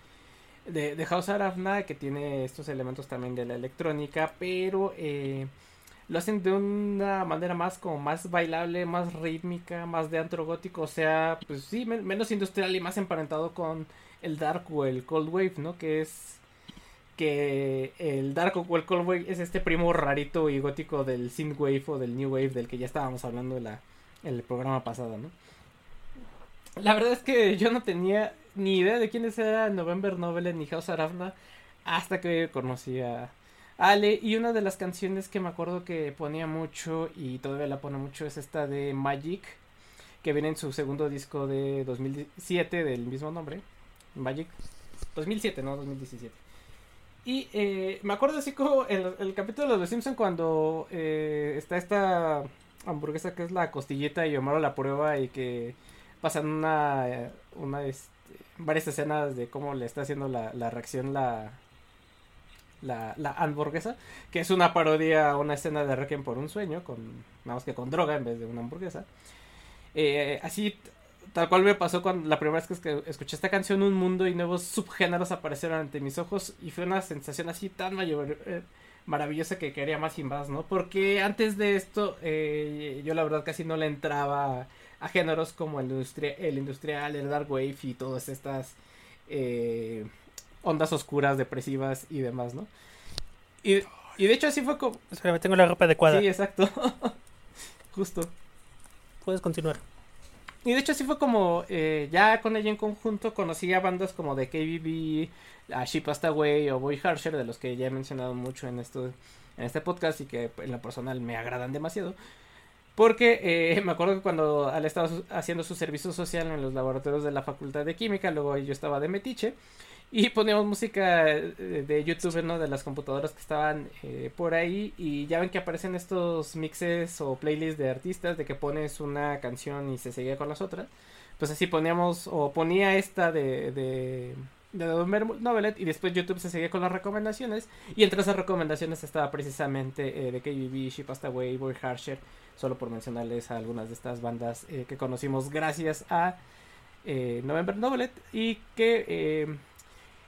de, de House Arafna, que tiene estos elementos también de la electrónica, pero eh, lo hacen de una manera más como más bailable, más rítmica, más de antro gótico, o sea, pues sí, menos industrial y más emparentado con el dark o el cold wave, ¿no? Que es que el dark o el cold wave es este primo rarito y gótico del synthwave o del new wave del que ya estábamos hablando en, la, en el programa pasado, ¿no? La verdad es que yo no tenía ni idea de quiénes eran November Novel ni House Arafna hasta que conocí a Ale. Y una de las canciones que me acuerdo que ponía mucho y todavía la pone mucho es esta de Magic, que viene en su segundo disco de 2007 del mismo nombre. Magic 2007, no 2017. Y eh, me acuerdo así como en el, capítulo de Los Simpson cuando eh, está esta hamburguesa que es la costillita y Omar la prueba y que pasan una, una este, varias escenas de cómo le está haciendo la, la reacción la, la, la, hamburguesa, que es una parodia a una escena de Requiem por un sueño, con nada más que con droga en vez de una hamburguesa. Eh, así, tal cual me pasó cuando la primera vez que escuché esta canción, un mundo y nuevos subgéneros aparecieron ante mis ojos y fue una sensación así tan mayor, eh, maravillosa que quería más y más, ¿no? Porque antes de esto, eh, yo la verdad casi no le entraba géneros como el, el industrial, el dark wave y todas estas eh, ondas oscuras, depresivas y demás, ¿no? Y, de hecho así fue como... Espera, tengo la ropa adecuada. Sí, exacto. Justo. Puedes continuar. Y de hecho así fue como eh, ya con ella en conjunto conocí a bandas como de KBB, a Ship Way o Boy Harsher, de los que ya he mencionado mucho en, esto, en este podcast y que en lo personal me agradan demasiado. Porque eh, me acuerdo que cuando Ale estaba haciendo su servicio social en los laboratorios de la Facultad de Química, luego yo estaba de metiche, y poníamos música eh, de YouTube, ¿no? De las computadoras que estaban eh, por ahí, y ya ven que aparecen estos mixes o playlists de artistas, de que pones una canción y se seguía con las otras. Pues así poníamos, o ponía esta de, de de Novelet y después YouTube se seguía con las recomendaciones y entre esas recomendaciones estaba precisamente eh, de KBB, She Passed Away, Boy Harsher solo por mencionarles a algunas de estas bandas eh, que conocimos gracias a eh, November Novelet y que eh,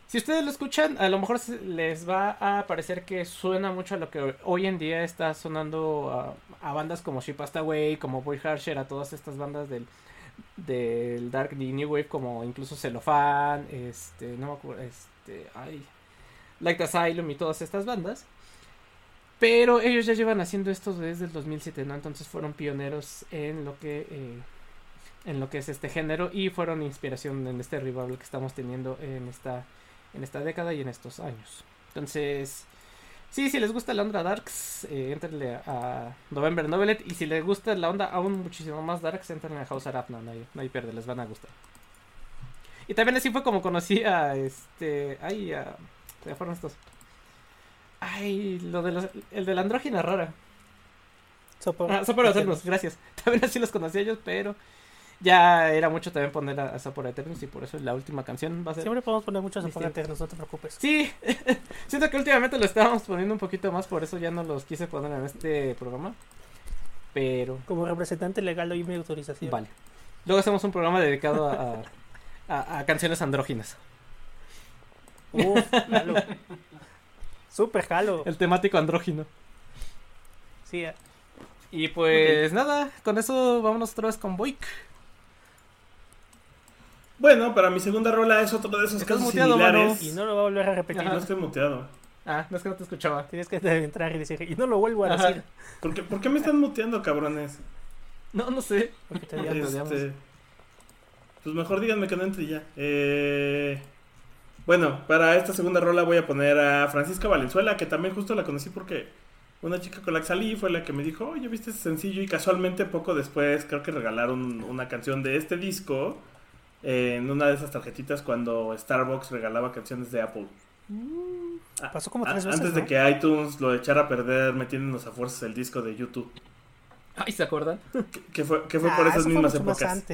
si ustedes lo escuchan a lo mejor les va a parecer que suena mucho a lo que hoy en día está sonando a, bandas como She Passed Away, como Boy Harsher, a todas estas bandas del del Dark New Wave como incluso Cellophane, este, no me acuerdo, este, ay, Like Asylum y todas estas bandas. Pero ellos ya llevan haciendo esto desde el 2007, ¿no? Entonces fueron pioneros en lo que eh, en lo que es este género y fueron inspiración en este revival que estamos teniendo en esta en esta década y en estos años. Entonces, sí, si les gusta la onda Darks, eh, entrenle a November Novelet. Y si les gusta la onda aún muchísimo más Darks, entren a House Arapna, no hay, no hay pierde, les van a gustar. Y también así fue como conocí a este. Ay, a. Se fueron estos. Ay, lo de los, el de la andrógina rara. Sopor, ah, Eternus, gracias. También así los conocí a ellos, pero ya era mucho también poner a, a Sopor Eternus y por eso la última canción va a ser. Siempre podemos poner mucho a Sopor Eternus, no te preocupes. Sí, siento que últimamente lo estábamos poniendo un poquito más, por eso ya no los quise poner en este programa. Pero. Como representante legal doy mi autorización. Vale. Luego hacemos un programa dedicado a, a, canciones andróginas. Uf, Super jalo. El temático andrógino. Sí. Eh. Y pues nada, con eso vámonos otra vez con Boik. Bueno, para mi segunda rola es otro de esos casos muteado, similares. Y no lo voy a volver a repetir. No estoy muteado. Ah, no es que no te escuchaba. Tienes que entrar y decir, y no lo vuelvo a decir. ¿Por qué, ¿Por qué me están muteando, cabrones? No, no sé. Porque te este... Pues mejor díganme que no entre ya. Eh... Bueno, para esta segunda rola voy a poner a Francisca Valenzuela, que también justo la conocí porque una chica con la que salí fue la que me dijo, oye, ¿viste ese sencillo? Y casualmente poco después creo que regalaron una canción de este disco en una de esas tarjetitas cuando Starbucks regalaba canciones de Apple. Mm, pasó como tres veces, Antes de que iTunes lo echara a perder metiéndonos a fuerzas el disco de YouTube. Ay, ¿se acuerdan? Que, fue, que fue por ah, esas mismas épocas.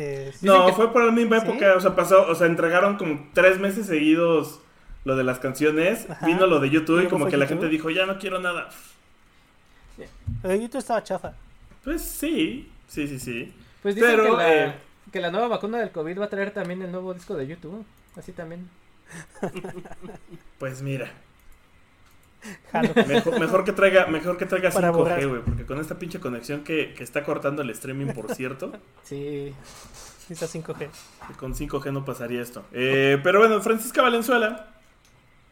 No, fue por la misma época, o sea, pasó, o sea, entregaron como tres meses seguidos lo de las canciones, vino lo de YouTube y como que la gente dijo, ya no quiero nada. De YouTube estaba chafa. Pues sí, sí, sí, sí. Pues dicen Pero, que, la, eh, que la nueva vacuna del COVID va a traer también el nuevo disco de YouTube, así también. pues mira. Mejor, que traiga, mejor que traiga 5G, güey, porque con esta pinche conexión que, está cortando el streaming, por cierto. Sí, está 5G. Con 5G no pasaría esto. Eh, pero bueno, Francisca Valenzuela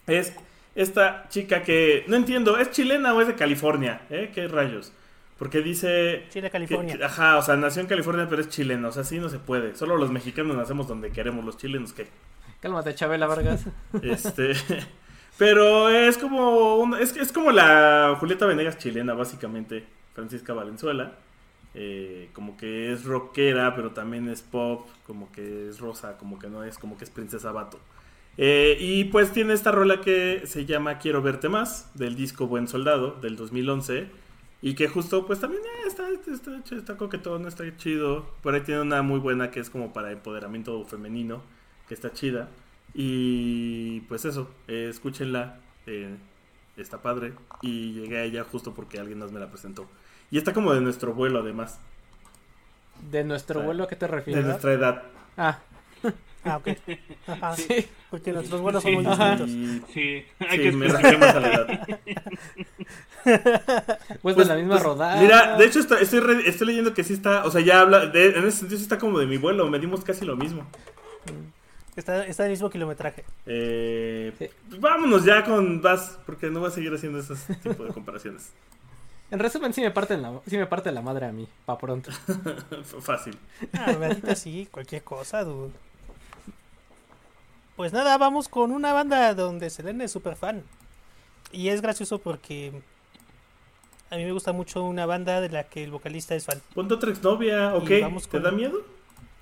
es esta chica que, no entiendo, ¿es chilena o es de California? ¿Eh? ¿Qué rayos? Porque dice... Chile, California. ajá, o sea, nació en California, pero es chilena. O sea, así no se puede. Solo los mexicanos nacemos donde queremos, los chilenos, ¿qué? Cálmate, Chabela Vargas. Este... Pero es como es, es como la Julieta Venegas chilena, básicamente. Francisca Valenzuela. Eh, como que es rockera, pero también es pop. Como que es rosa, como que no es, como que es princesa vato. Eh, y pues tiene esta rola que se llama Quiero verte más, del disco Buen Soldado, del 2011. Y que justo, pues también eh, está, está, está coquetón, está chido. Por ahí tiene una muy buena que es como para empoderamiento femenino, que está chida. Y pues eso, eh, escúchenla, eh, está padre. Y llegué a ella justo porque alguien más me la presentó. Y está como de nuestro vuelo además. ¿De nuestro vuelo a qué te refieres? De nuestra edad. Ah. Ah, ok. Sí. Porque nuestros vuelos son muy distintos. Sí, hay que me más a la edad. Pues, de la misma pues, rodada. Mira, de hecho estoy, estoy, leyendo que sí está, o sea, ya habla, en ese sentido sí está como de mi vuelo, medimos casi lo mismo. Mm. Está, está el mismo kilometraje. Eh, Vámonos ya con Vas, porque no voy a seguir haciendo ese tipo de comparaciones. En resumen, sí me parte la, sí me parte la madre a mí, pa' pronto. Fácil. Ah, sí, cualquier cosa, dude. Pues nada, vamos con una banda donde Selene es súper fan. Y es gracioso porque a mí me gusta mucho una banda de la que el vocalista es fan. Ponte otra exnovia, ¿ok? ¿Te da miedo?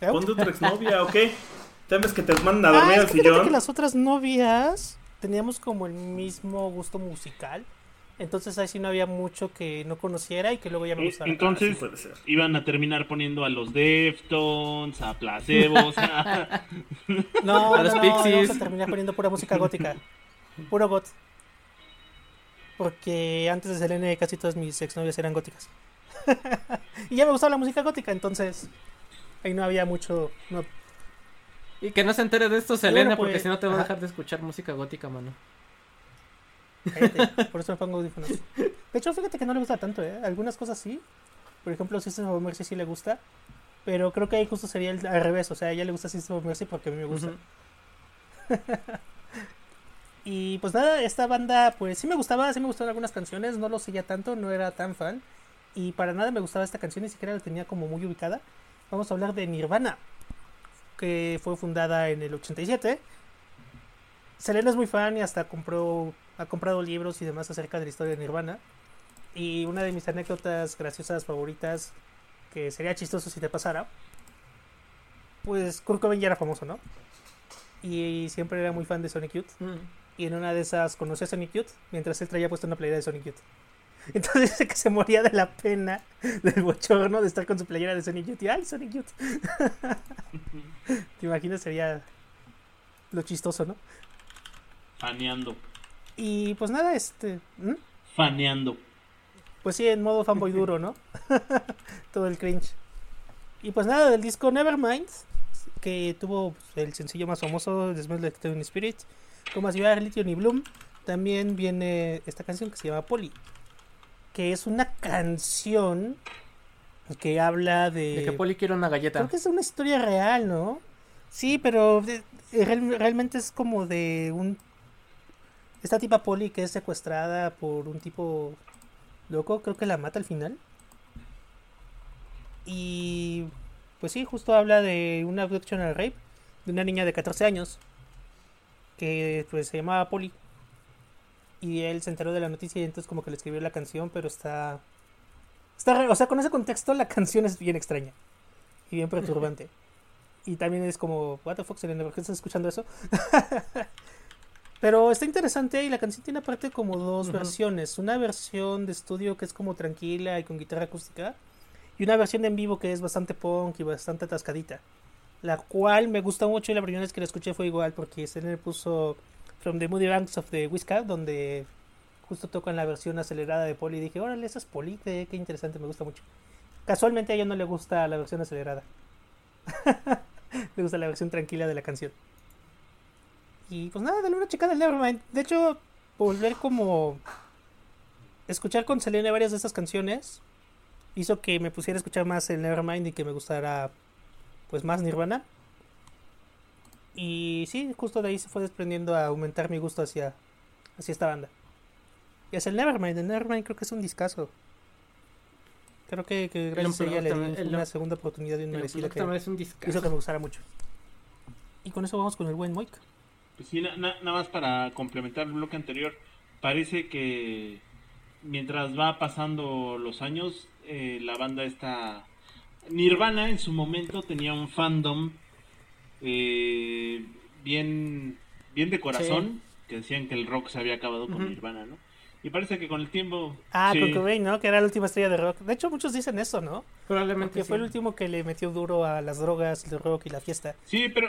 Ponte otra exnovia, ¿ok? ¿Temes que te mandan a dormir ah, al sillón? que las otras novias teníamos como el mismo gusto musical. Entonces ahí sí no había mucho que no conociera y que luego ya me gustara. Entonces iban a terminar poniendo a los Deftones, a Placebos, a... No, a los no, Pixies. vamos a terminar poniendo pura música gótica. Puro got. Porque antes de Selene casi todas mis exnovias eran góticas. y ya me gustaba la música gótica, entonces ahí no había mucho... Y que no se entere de esto, Selena, porque pues, si no te va a dejar de escuchar música gótica, mano. por eso me pongo audífonos. De hecho, fíjate que no le gusta tanto, ¿eh? Algunas cosas sí. Por ejemplo, System of Mercy sí le gusta. Pero creo que ahí justo sería el, al revés. O sea, a ella le gusta System of Mercy porque a mí me gusta. y pues nada, esta banda, pues sí me gustaba, sí me gustaban algunas canciones. No lo seguía tanto, no era tan fan. Y para nada me gustaba esta canción, ni siquiera la tenía como muy ubicada. Vamos a hablar de Nirvana que fue fundada en el 87 Selena es muy fan y hasta compró, ha comprado libros y demás acerca de la historia de Nirvana. Y una de mis anécdotas graciosas favoritas, que sería chistoso si te pasara, pues Kurt Cobain ya era famoso, ¿no? Y siempre era muy fan de Sonic Youth. Mm. Y en una de esas conoció a Sonic Youth mientras él traía puesta una playera de Sonic Youth. Entonces dice que se moría de la pena, del bochorno de estar con su playera de Sonic Youth. Y ¡ay, Sonic Youth! ¿Te imaginas? Sería lo chistoso, ¿no? Faneando. Y pues nada, este. Faneando. Pues sí, en modo fanboy duro, ¿no? Todo el cringe. Y pues nada, del disco Nevermind, que tuvo pues, el sencillo más famoso, Like Teen Spirit, como así Lithium y Bloom, también viene esta canción que se llama Polly, que es una canción que habla de... De que Polly quiere una galleta. Creo que es una historia real, ¿no? Sí, pero realmente es como de un... Esta tipa Polly que es secuestrada por un tipo loco, creo que la mata al final. Y pues sí, justo habla de una abduction al rape de una niña de 14 años que pues se llamaba Polly. Y él se enteró de la noticia y entonces como que le escribió la canción, pero está... está o sea, con ese contexto la canción es bien extraña y bien perturbante. y también es como, what the fuck, Selena, ¿por qué estás escuchando eso? pero está interesante y la canción tiene aparte como dos versiones. Una versión de estudio que es como tranquila y con guitarra acústica. Y una versión en vivo que es bastante punk y bastante atascadita. La cual me gusta mucho y la primera vez que la escuché fue igual porque se le puso From the Moody Banks of the Whiskey, donde justo tocan la versión acelerada de Poli y dije, órale, esa es Poli, qué, interesante, me gusta mucho. Casualmente a ella no le gusta la versión acelerada. le gusta la versión tranquila de la canción. Y pues nada, dale una chica del Nevermind. De hecho, volver como escuchar con Selena varias de estas canciones hizo que me pusiera a escuchar más el Nevermind y que me gustara pues más Nirvana. Y sí, justo de ahí se fue desprendiendo a aumentar mi gusto hacia, hacia esta banda. Y es el Nevermind, el Nevermind creo que es un discazo. Creo que, que gracias a ella le di una segunda oportunidad de una merecida que es un hizo que me gustara mucho. Y con eso vamos con el buen Moik. Pues sí, nada más para complementar el bloque anterior, parece que mientras va pasando los años, eh, la banda está... Nirvana en su momento tenía un fandom eh, bien, bien de corazón, que decían que el rock se había acabado con Nirvana, ¿no? Y parece que con el tiempo... Ah, con Cobain, ¿no? Que era la última estrella de rock. De hecho, muchos dicen eso, ¿no? Probablemente Que fue el último que le metió duro a las drogas, el rock y la fiesta. Sí, pero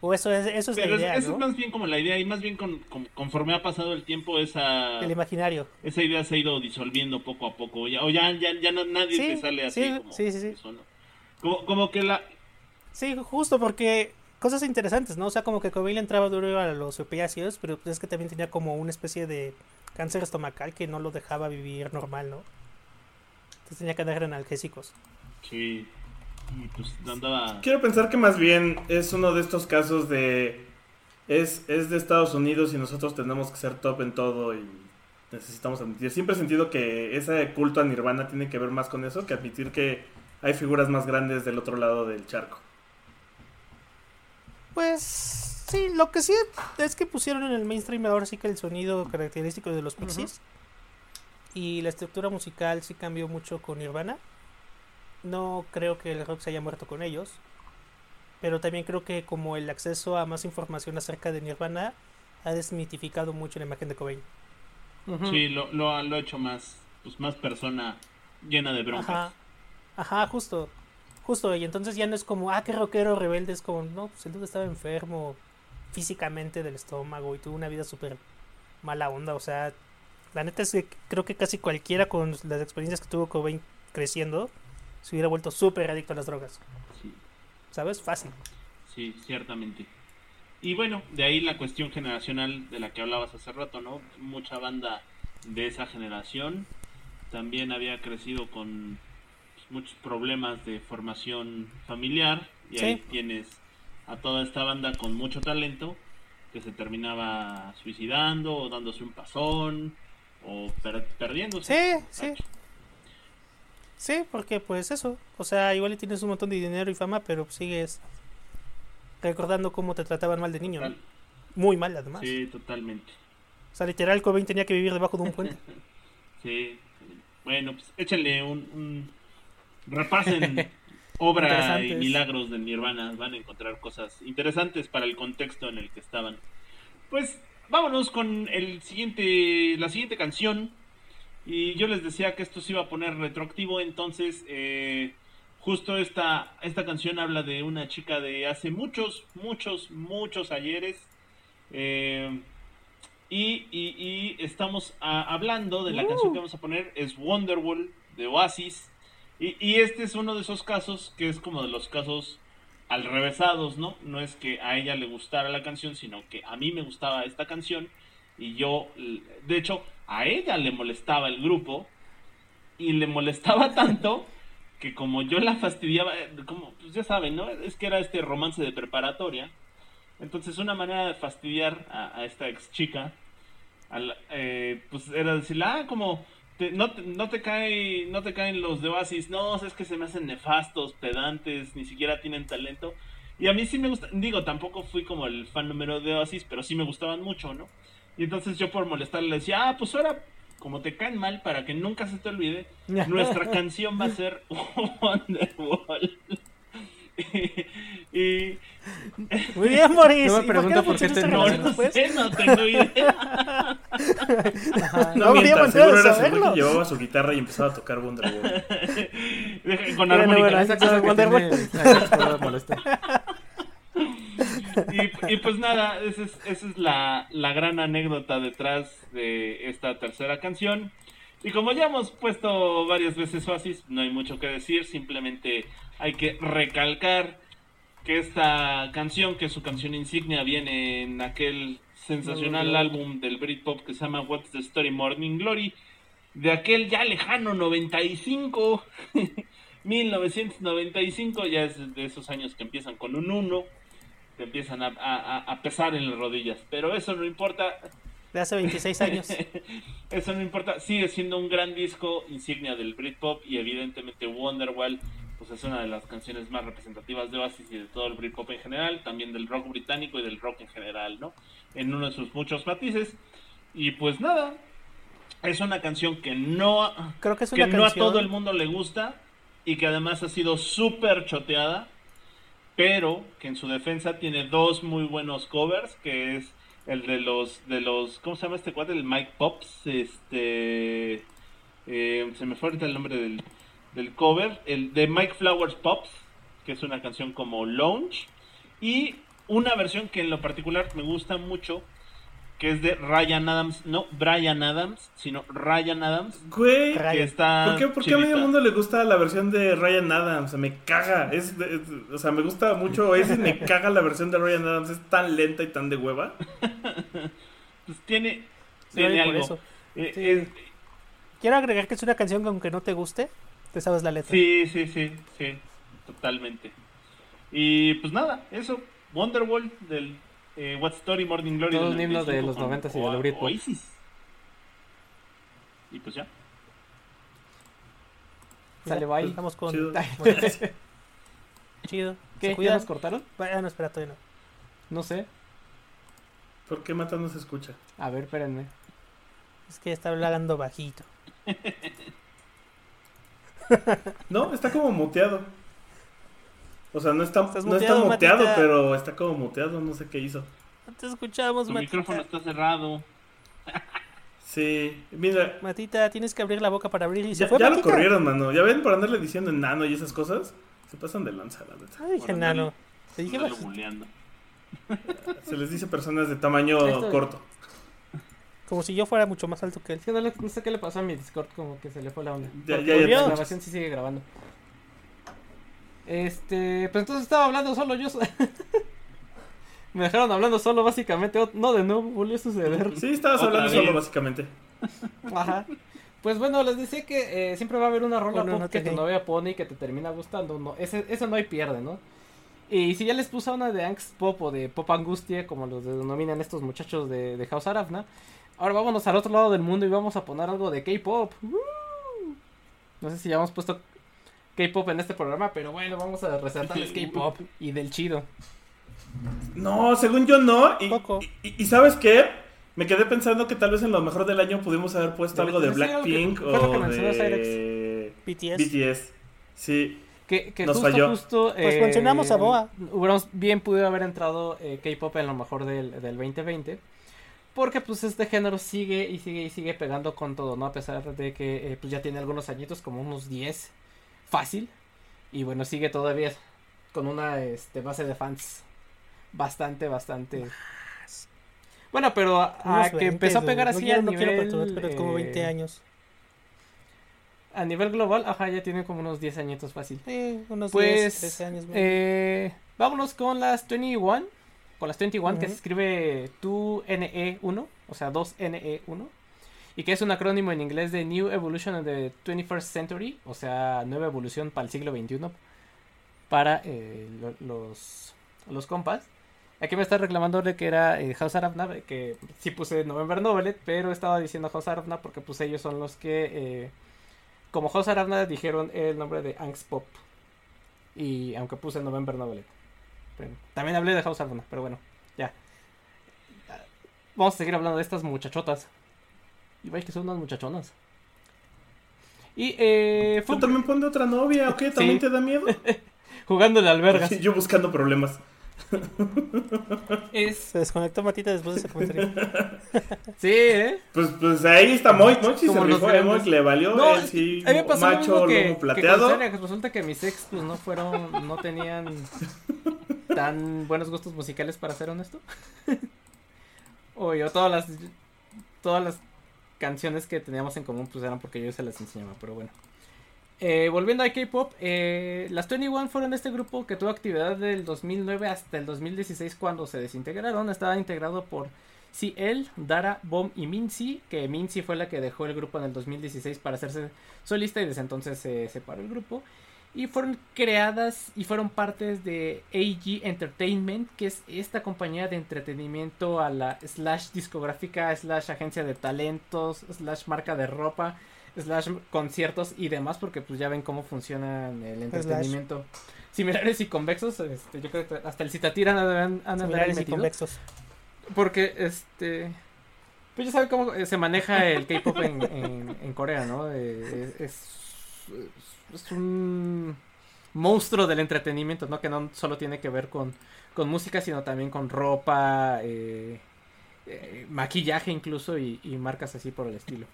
o eso es, eso es la idea, Eso es más bien como la idea y más bien con, conforme ha pasado el tiempo esa... El imaginario. Esa idea se ha ido disolviendo poco a poco. Ya, o ya, ya, ya nadie te sale así sí, como sí, sí, como, como, que la... Sí, justo porque cosas interesantes, ¿no? O sea, como que Cobain entraba duro a los opiáceos, pero pues es que también tenía como una especie de cáncer estomacal que no lo dejaba vivir normal, ¿no? Entonces tenía que dar analgésicos. Sí. Pues, Quiero pensar que más bien es uno de estos casos de... Es, es de Estados Unidos y nosotros tenemos que ser top en todo y necesitamos admitir. Siempre he sentido que ese culto a Nirvana tiene que ver más con eso que admitir que hay figuras más grandes del otro lado del charco. Pues sí, lo que sí es que pusieron en el mainstream ahora sí que el sonido característico de los Pixies y la estructura musical sí cambió mucho con Nirvana. No creo que el rock se haya muerto con ellos. Pero también creo que como el acceso a más información acerca de Nirvana ha desmitificado mucho la imagen de Cobain. Sí, lo, lo, ha hecho más, pues más persona llena de broncas. Ajá, Ajá justo. Justo, y entonces ya no es como, ah, qué rockero rebelde, es como, no, pues el dude estaba enfermo físicamente del estómago y tuvo una vida súper mala onda, o sea, la neta es que creo que casi cualquiera con las experiencias que tuvo Cobain creciendo, se hubiera vuelto súper adicto a las drogas. Sí. ¿Sabes? Fácil. Sí, ciertamente. Y bueno, de ahí la cuestión generacional de la que hablabas hace rato, ¿no? Mucha banda de esa generación también había crecido con muchos problemas de formación familiar y ahí tienes a toda esta banda con mucho talento que se terminaba suicidando o dándose un pasón o perdiéndose. Sí, sí. Sí, porque pues eso, o sea, igual tienes un montón de dinero y fama, pero sigues recordando cómo te trataban mal de niño. muy mal además. Sí, totalmente. O sea, literal, Cobain tenía que vivir debajo de un puente. sí. Bueno, pues échenle un, un... repasen obra y milagros de Nirvana, van a encontrar cosas interesantes para el contexto en el que estaban. Pues vámonos con el siguiente, la siguiente canción. Y yo les decía que esto se iba a poner retroactivo, entonces eh, justo esta, esta canción habla de una chica de hace muchos, muchos, muchos ayeres. Eh, y, y, estamos hablando de la uh. canción que vamos a poner, es Wonderwall de Oasis. Y, y, este es uno de esos casos que es como de los casos al revésados, ¿no? No es que a ella le gustara la canción, sino que a mí me gustaba esta canción y yo, de hecho, a ella le molestaba el grupo y le molestaba tanto que como yo la fastidiaba, como pues ya saben, ¿no? Es que era este romance de preparatoria. Entonces una manera de fastidiar a, esta ex chica, eh, pues era decirle, ah, como no, no, te cae, no te caen los de Oasis, no, es que se me hacen nefastos, pedantes, ni siquiera tienen talento. Y a mí sí me gusta, digo, tampoco fui como el fan número de Oasis, pero sí me gustaban mucho, ¿no? Y entonces yo por molestarle le decía, ah, pues ahora, como te caen mal, para que nunca se te olvide, nuestra canción va a ser Wonderwall. y, Muy bien, Moris. No me pregunto por qué, te no, no, sé, no tengo idea. no, no mientas, seguro era que llevaba su guitarra y empezaba a tocar Wonder Woman. Con armónica. esa cosa Wonder Woman. y, y, pues nada, esa es, esa es la, la gran anécdota detrás de esta tercera canción. Y como ya hemos puesto varias veces Oasis, no hay mucho que decir, simplemente hay que recalcar que esta canción, que su canción insignia, viene en aquel sensacional álbum del Britpop que se llama What's the Story Morning Glory, de aquel ya lejano 95, 1995, ya es de esos años que empiezan con un 1, que empiezan a, a pesar en las rodillas, pero eso no importa, de hace 26 años. Eso no importa, sigue siendo un gran disco insignia del Britpop y evidentemente Wonderwall pues es una de las canciones más representativas de Oasis y de todo el Britpop en general, también del rock británico y del rock en general, ¿no? En uno de sus muchos matices. Y pues nada, es una canción que no, Creo que, es no a todo el mundo le gusta y que además ha sido súper choteada, pero que en su defensa tiene dos muy buenos covers, que es el de los, de los, ¿cómo se llama este cuadro? El Mike Pops, este, eh, se me fue ahorita el nombre del, del cover, el de Mike Flowers Pops, que es una canción como Lounge, y una versión que en lo particular me gusta mucho, que es de Ryan Adams, no Brian Adams, sino Ryan Adams. Güey, está ¿por qué, a medio mundo le gusta la versión de Ryan Adams? me caga, es, o sea, me gusta mucho, es me caga la versión de Ryan Adams, es tan lenta y tan de hueva. pues tiene, tiene algo. Eh, Quiero agregar que es una canción que aunque no te guste, te sabes la letra. Sí, sí, sí, sí, totalmente. Y pues nada, eso, Wonderwall del eh, What Story, Morning Glory. Todos himnos de los 90 y del Britpop. Oasis. Y pues ya. Sale, bye. Estamos con. Chido. Chido. ¿Qué? ¿Ya nos cortaron? Ah, no, espera, todavía no. No sé. ¿Por qué Mata no se escucha? A ver, espérenme. Es que está hablando bajito. no, está como muteado. O sea, no está, no está muteado, pero está como muteado, no sé qué hizo. No te escuchamos, Tu micrófono está cerrado. Sí, mira. Matita, tienes que abrir la boca para abrir y ya, se fue. Ya lo corrieron, mano. Ya ven por andarle diciendo enano y esas cosas. Se pasan de lanza, la neta. Ay, dije enano. Te dije Se les dice personas de tamaño corto. Como si yo fuera mucho más alto que él. Sí, no, no, sé qué le pasó a mi Discord, como que se le fue la onda. Ya, ya, ya. La grabación sí sigue grabando. Este, pues entonces estaba hablando solo yo. Me dejaron hablando solo, básicamente. No, de nuevo, volvió a suceder. Sí, estabas hablando solo, básicamente. Ajá. Pues bueno, les decía que eh, siempre va a haber una rola pop que tu novia pone y que te termina gustando. No, ese, eso no hay pierde, ¿no? Y si ya les puse una de Angst Pop o de Pop Angustia, como los denominan estos muchachos de, de House Arafna, ahora vámonos al otro lado del mundo y vamos a poner algo de K-Pop. No sé si ya hemos puesto K-pop en este programa, pero bueno, vamos a resaltar el K-pop y del chido. No, según yo no. Y, y, ¿sabes qué? Me quedé pensando que tal vez en lo mejor del año pudimos haber puesto algo de Blackpink o de BTS. Sí. Que, Nos justo, falló. Justo, pues mencionamos a eh, Boa. Hubiéramos bien pudo haber entrado eh, K-pop en lo mejor del, del 2020. Porque pues este género sigue y sigue y sigue pegando con todo, ¿no? A pesar de que eh, pues ya tiene algunos añitos, como unos 10 fácil. Y bueno, sigue todavía con una este, base de fans bastante, bastante... Bueno, pero a, que empezó a pegar así a nivel... como 20 eh, años. A nivel global, ajá, ya tiene como unos 10 añitos fácil. Sí, unos pues, 10, años. Eh, vámonos con las 21 con las 21, que se escribe 2NE1, o sea, 2NE1, y que es un acrónimo en inglés de New Evolution of the 21st Century, o sea, nueva evolución para el siglo XXI, para eh, los, los compas. Aquí me está reclamando de que era eh, House Arabna, que sí puse November Novelet, pero estaba diciendo House Arabna porque pues ellos son los que, eh, como House Arabna, dijeron el nombre de Angst Pop. Y aunque puse November Novelet también hablé de House of pero bueno, ya. Vamos a seguir hablando de estas muchachotas. Y vais que son unas muchachonas. Y eh. Tú también pones otra novia, ¿o qué? ¿También te da miedo? Jugándole albergas. Yo buscando problemas. Se desconectó Matita después de ese comentario. sí, ¿eh? Pues, pues ahí está Moy. Mochi se rifó, ¿eh? Moy le valió. No, él sí, a mí me pasó macho, que, lomo plateado. Que resulta que mis ex pues no fueron, no tenían tan buenos gustos musicales para ser honesto. o yo todas las todas las canciones que teníamos en común pues eran porque yo se las enseñaba, pero bueno. Eh, volviendo a K-pop, eh, las 21 fueron este grupo que tuvo actividad del 2009 hasta el 2016 cuando se desintegraron. Estaba integrado por CL, Dara, Bom y Minzy, que Minzy fue la que dejó el grupo en el 2016 para hacerse solista y desde entonces se separó el grupo. Y fueron creadas y fueron partes de AG Entertainment, que es esta compañía de entretenimiento a la slash discográfica, slash agencia de talentos, slash marca de ropa slash conciertos y demás, porque pues ya ven cómo funciona el entretenimiento. Similares y convexos, este, yo creo que hasta el Citatira han, han Similares y convexos. Porque, este... Pues ya saben cómo eh, se maneja el K-pop en, en, Corea, ¿no? Eh, es, es, un monstruo del entretenimiento, ¿no? Que no solo tiene que ver con, con música, sino también con ropa, eh, maquillaje incluso y, y marcas así por el estilo.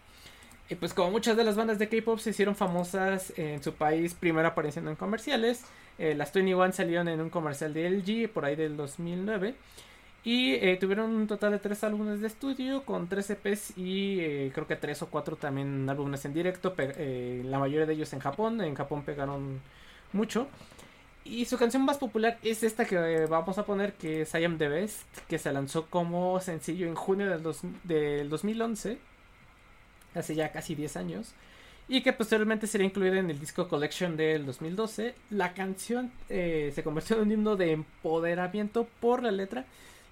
Y pues como muchas de las bandas de K-pop se hicieron famosas en su país, primero apareciendo en comerciales. Eh, las 21 salieron en un comercial de LG por ahí del 2009. Y eh, tuvieron un total de tres álbumes de estudio con tres EPs y eh, creo que tres o cuatro también álbumes en directo. la mayoría de ellos en Japón. En Japón pegaron mucho. Y su canción más popular es esta que vamos a poner, que es I Am The Best, que se lanzó como sencillo en junio del, del 2011 hace ya casi 10 años, y que posteriormente sería incluida en el disco Collection del 2012. La canción eh, se convirtió en un himno de empoderamiento por la letra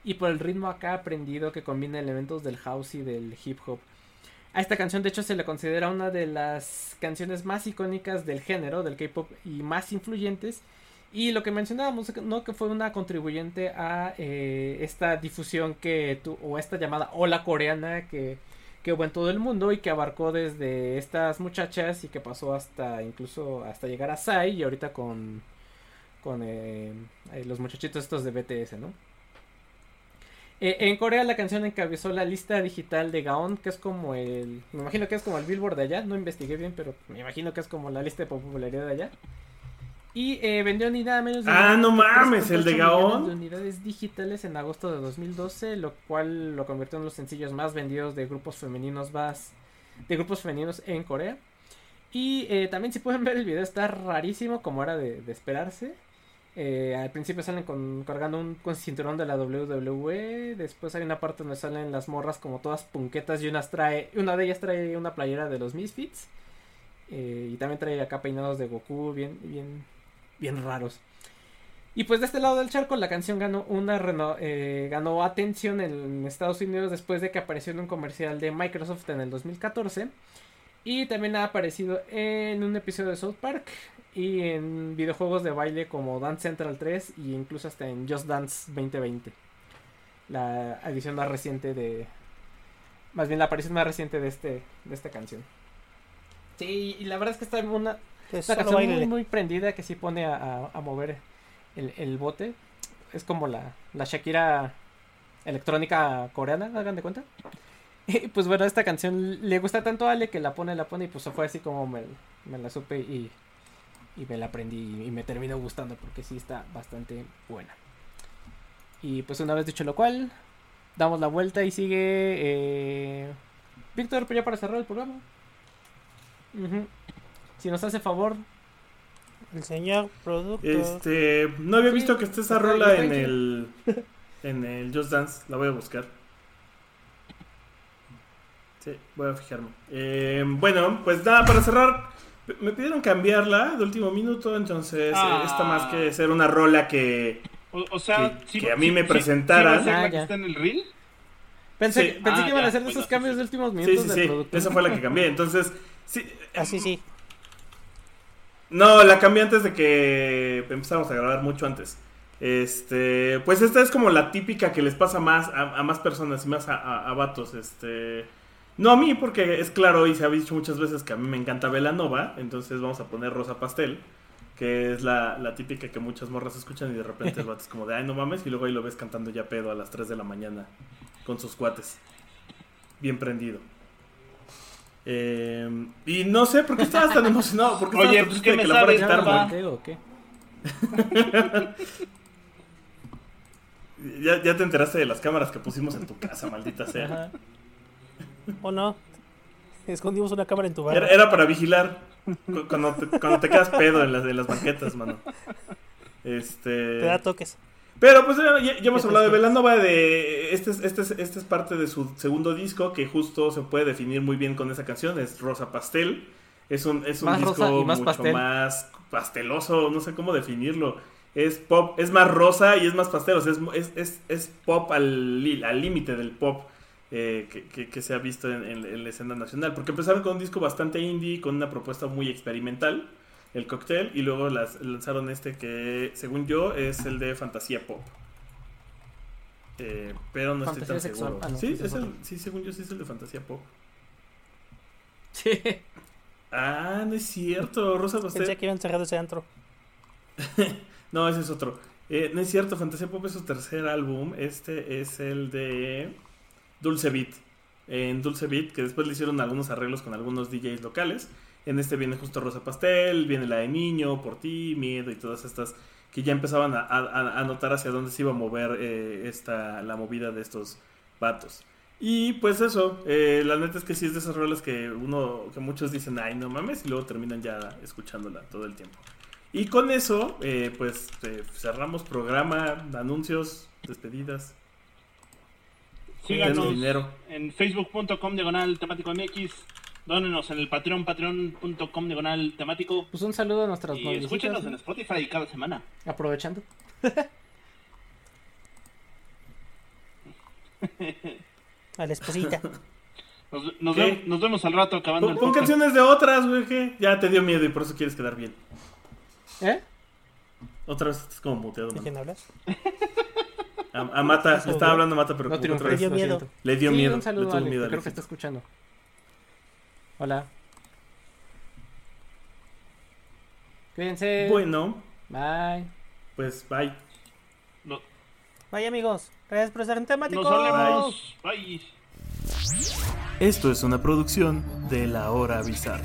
y por el ritmo acá aprendido que combina elementos del house y del hip hop. A esta canción de hecho se le considera una de las canciones más icónicas del género, del K-Pop y más influyentes. Y lo que mencionábamos, ¿no? Que fue una contribuyente a eh, esta difusión que tu, o esta llamada ola coreana que que hubo en todo el mundo y que abarcó desde estas muchachas y que pasó hasta incluso hasta llegar a Sai y ahorita con con eh, eh, los muchachitos estos de BTS, ¿no? Eh, en Corea la canción encabezó la lista digital de Gaon, que es como el, me imagino que es como el Billboard de allá, no investigué bien, pero me imagino que es como la lista de popularidad de allá. Y eh, vendió ni nada menos de. Ah, no mames, el de Gaon. De unidades digitales en agosto de 2012, lo cual lo convirtió en los sencillos más vendidos de grupos femeninos más. de grupos femeninos en Corea. Y eh, también, si pueden ver el video, está rarísimo, como era de, esperarse. Eh, al principio salen con, cargando un con cinturón de la WWE. Después hay una parte donde salen las morras como todas punquetas y unas trae, una de ellas trae una playera de los Misfits. y también trae acá peinados de Goku, bien, bien, bien raros. Y pues de este lado del charco la canción ganó una eh, ganó atención en Estados Unidos después de que apareció en un comercial de Microsoft en el 2014 y también ha aparecido en un episodio de South Park y en videojuegos de baile como Dance Central 3 y incluso hasta en Just Dance 2020. La edición más reciente de... Más bien la aparición más reciente de, este, de esta canción. Sí, y la verdad es que está una, una canción muy, muy, prendida que sí pone a, a, mover el, el, bote. Es como la, la Shakira electrónica coreana, hagan de cuenta. Y pues bueno, esta canción le gusta tanto a Ale que la pone, la pone y pues fue así como me, me la supe y y me la aprendí y me terminó gustando porque sí está bastante buena. Y pues una vez dicho lo cual, damos la vuelta y sigue eh, Víctor, pero ya para cerrar el programa. Si nos hace favor. El señor producto. Este, no había visto que esté esa rola en el en el Just Dance, la voy a buscar. Sí, voy a fijarme. Eh, bueno, pues nada, para cerrar, me pidieron cambiarla de último minuto, entonces eh, está más que ah. ser una rola que. O, sea, que, a mí me presentaran. Ah, está en el reel? Pensé, pensé que iban a ah, hacer esos cambios de últimos minutos. Sí, sí, sí. Esa fue la que cambié. Entonces, sí. Así sí. No, la cambié antes de que empezáramos a grabar mucho antes. Este, pues esta es como la típica que les pasa más a, más personas y más a, a vatos. Este. No a mí, porque es claro y se ha dicho muchas veces que a mí me encanta Velanova, entonces vamos a poner Rosa Pastel, que es la, típica que muchas morras escuchan y de repente el vato es como de, ay, no mames, y luego ahí lo ves cantando ya pedo a las 3 de la mañana con sus cuates. Bien prendido. Eh, y no sé por qué estabas tan emocionado. ¿Por qué Oye, pues que me la sabes, ¿o qué? ya, ya te enteraste de las cámaras que pusimos en tu casa, maldita sea. ¿O no? Escondimos una cámara en tu bar. Era, para vigilar cuando te, cuando te quedas pedo en las, de las banquetas, mano. Este... Te da toques. Pero pues ya, hemos hablado de Velanova, de este, este, este es parte de su segundo disco que justo se puede definir muy bien con esa canción, es Rosa Pastel. Es un, es un disco mucho más pasteloso, no sé cómo definirlo. Es pop, es más rosa y es más pastel, es, es, es, pop al límite del pop. Eh, que, se ha visto en, la escena nacional. Porque empezaron con un disco bastante indie, con una propuesta muy experimental, el cóctel, y luego las, lanzaron este que, según yo, es el de fantasía pop. Eh, pero no estoy tan seguro. Ah, sí, es el, sí, según yo sí es el de fantasía pop. Sí. Ah, no es cierto, Rosa Pastel. Pensé que iban cerrado ese antro. no, ese es otro. Eh, no es cierto, Fantasía Pop es su tercer álbum. Este es el de Dulce Beat. En Dulce Beat, que después le hicieron algunos arreglos con algunos DJs locales. En este viene justo Rosa Pastel, viene la de Niño, Por Ti, Miedo y todas estas que ya empezaban a, notar hacia dónde se iba a mover eh, esta, la movida de estos vatos. Y pues eso, eh, la neta es que sí es de esas rolas que uno, que muchos dicen, ay no mames, y luego terminan ya escuchándola todo el tiempo. Y con eso, eh, pues cerramos programa, anuncios, despedidas. Síganos en facebook.com diagonal temático MX. Dónenos en el Patreon, patreon.com diagonal temático. Pues un saludo a nuestras Y escúchenos en Spotify cada semana. Aprovechando. a la esposita. Nos, vemos, al rato acabando pon, el Pon canciones de otras, güey, que ya te dio miedo y por eso quieres quedar bien. ¿Eh? Otra vez estás como muteado. ¿De quién hablas? A, Mata, estaba hablando Mata, pero no Le dio miedo. Le dio miedo. Un saludo, creo que está escuchando. Hola. Cuídense. Bueno. Bye. Pues bye. No. Bye amigos. Gracias por estar en temático. Nos vemos. Bye. Esto es una producción de La Hora Bizarra.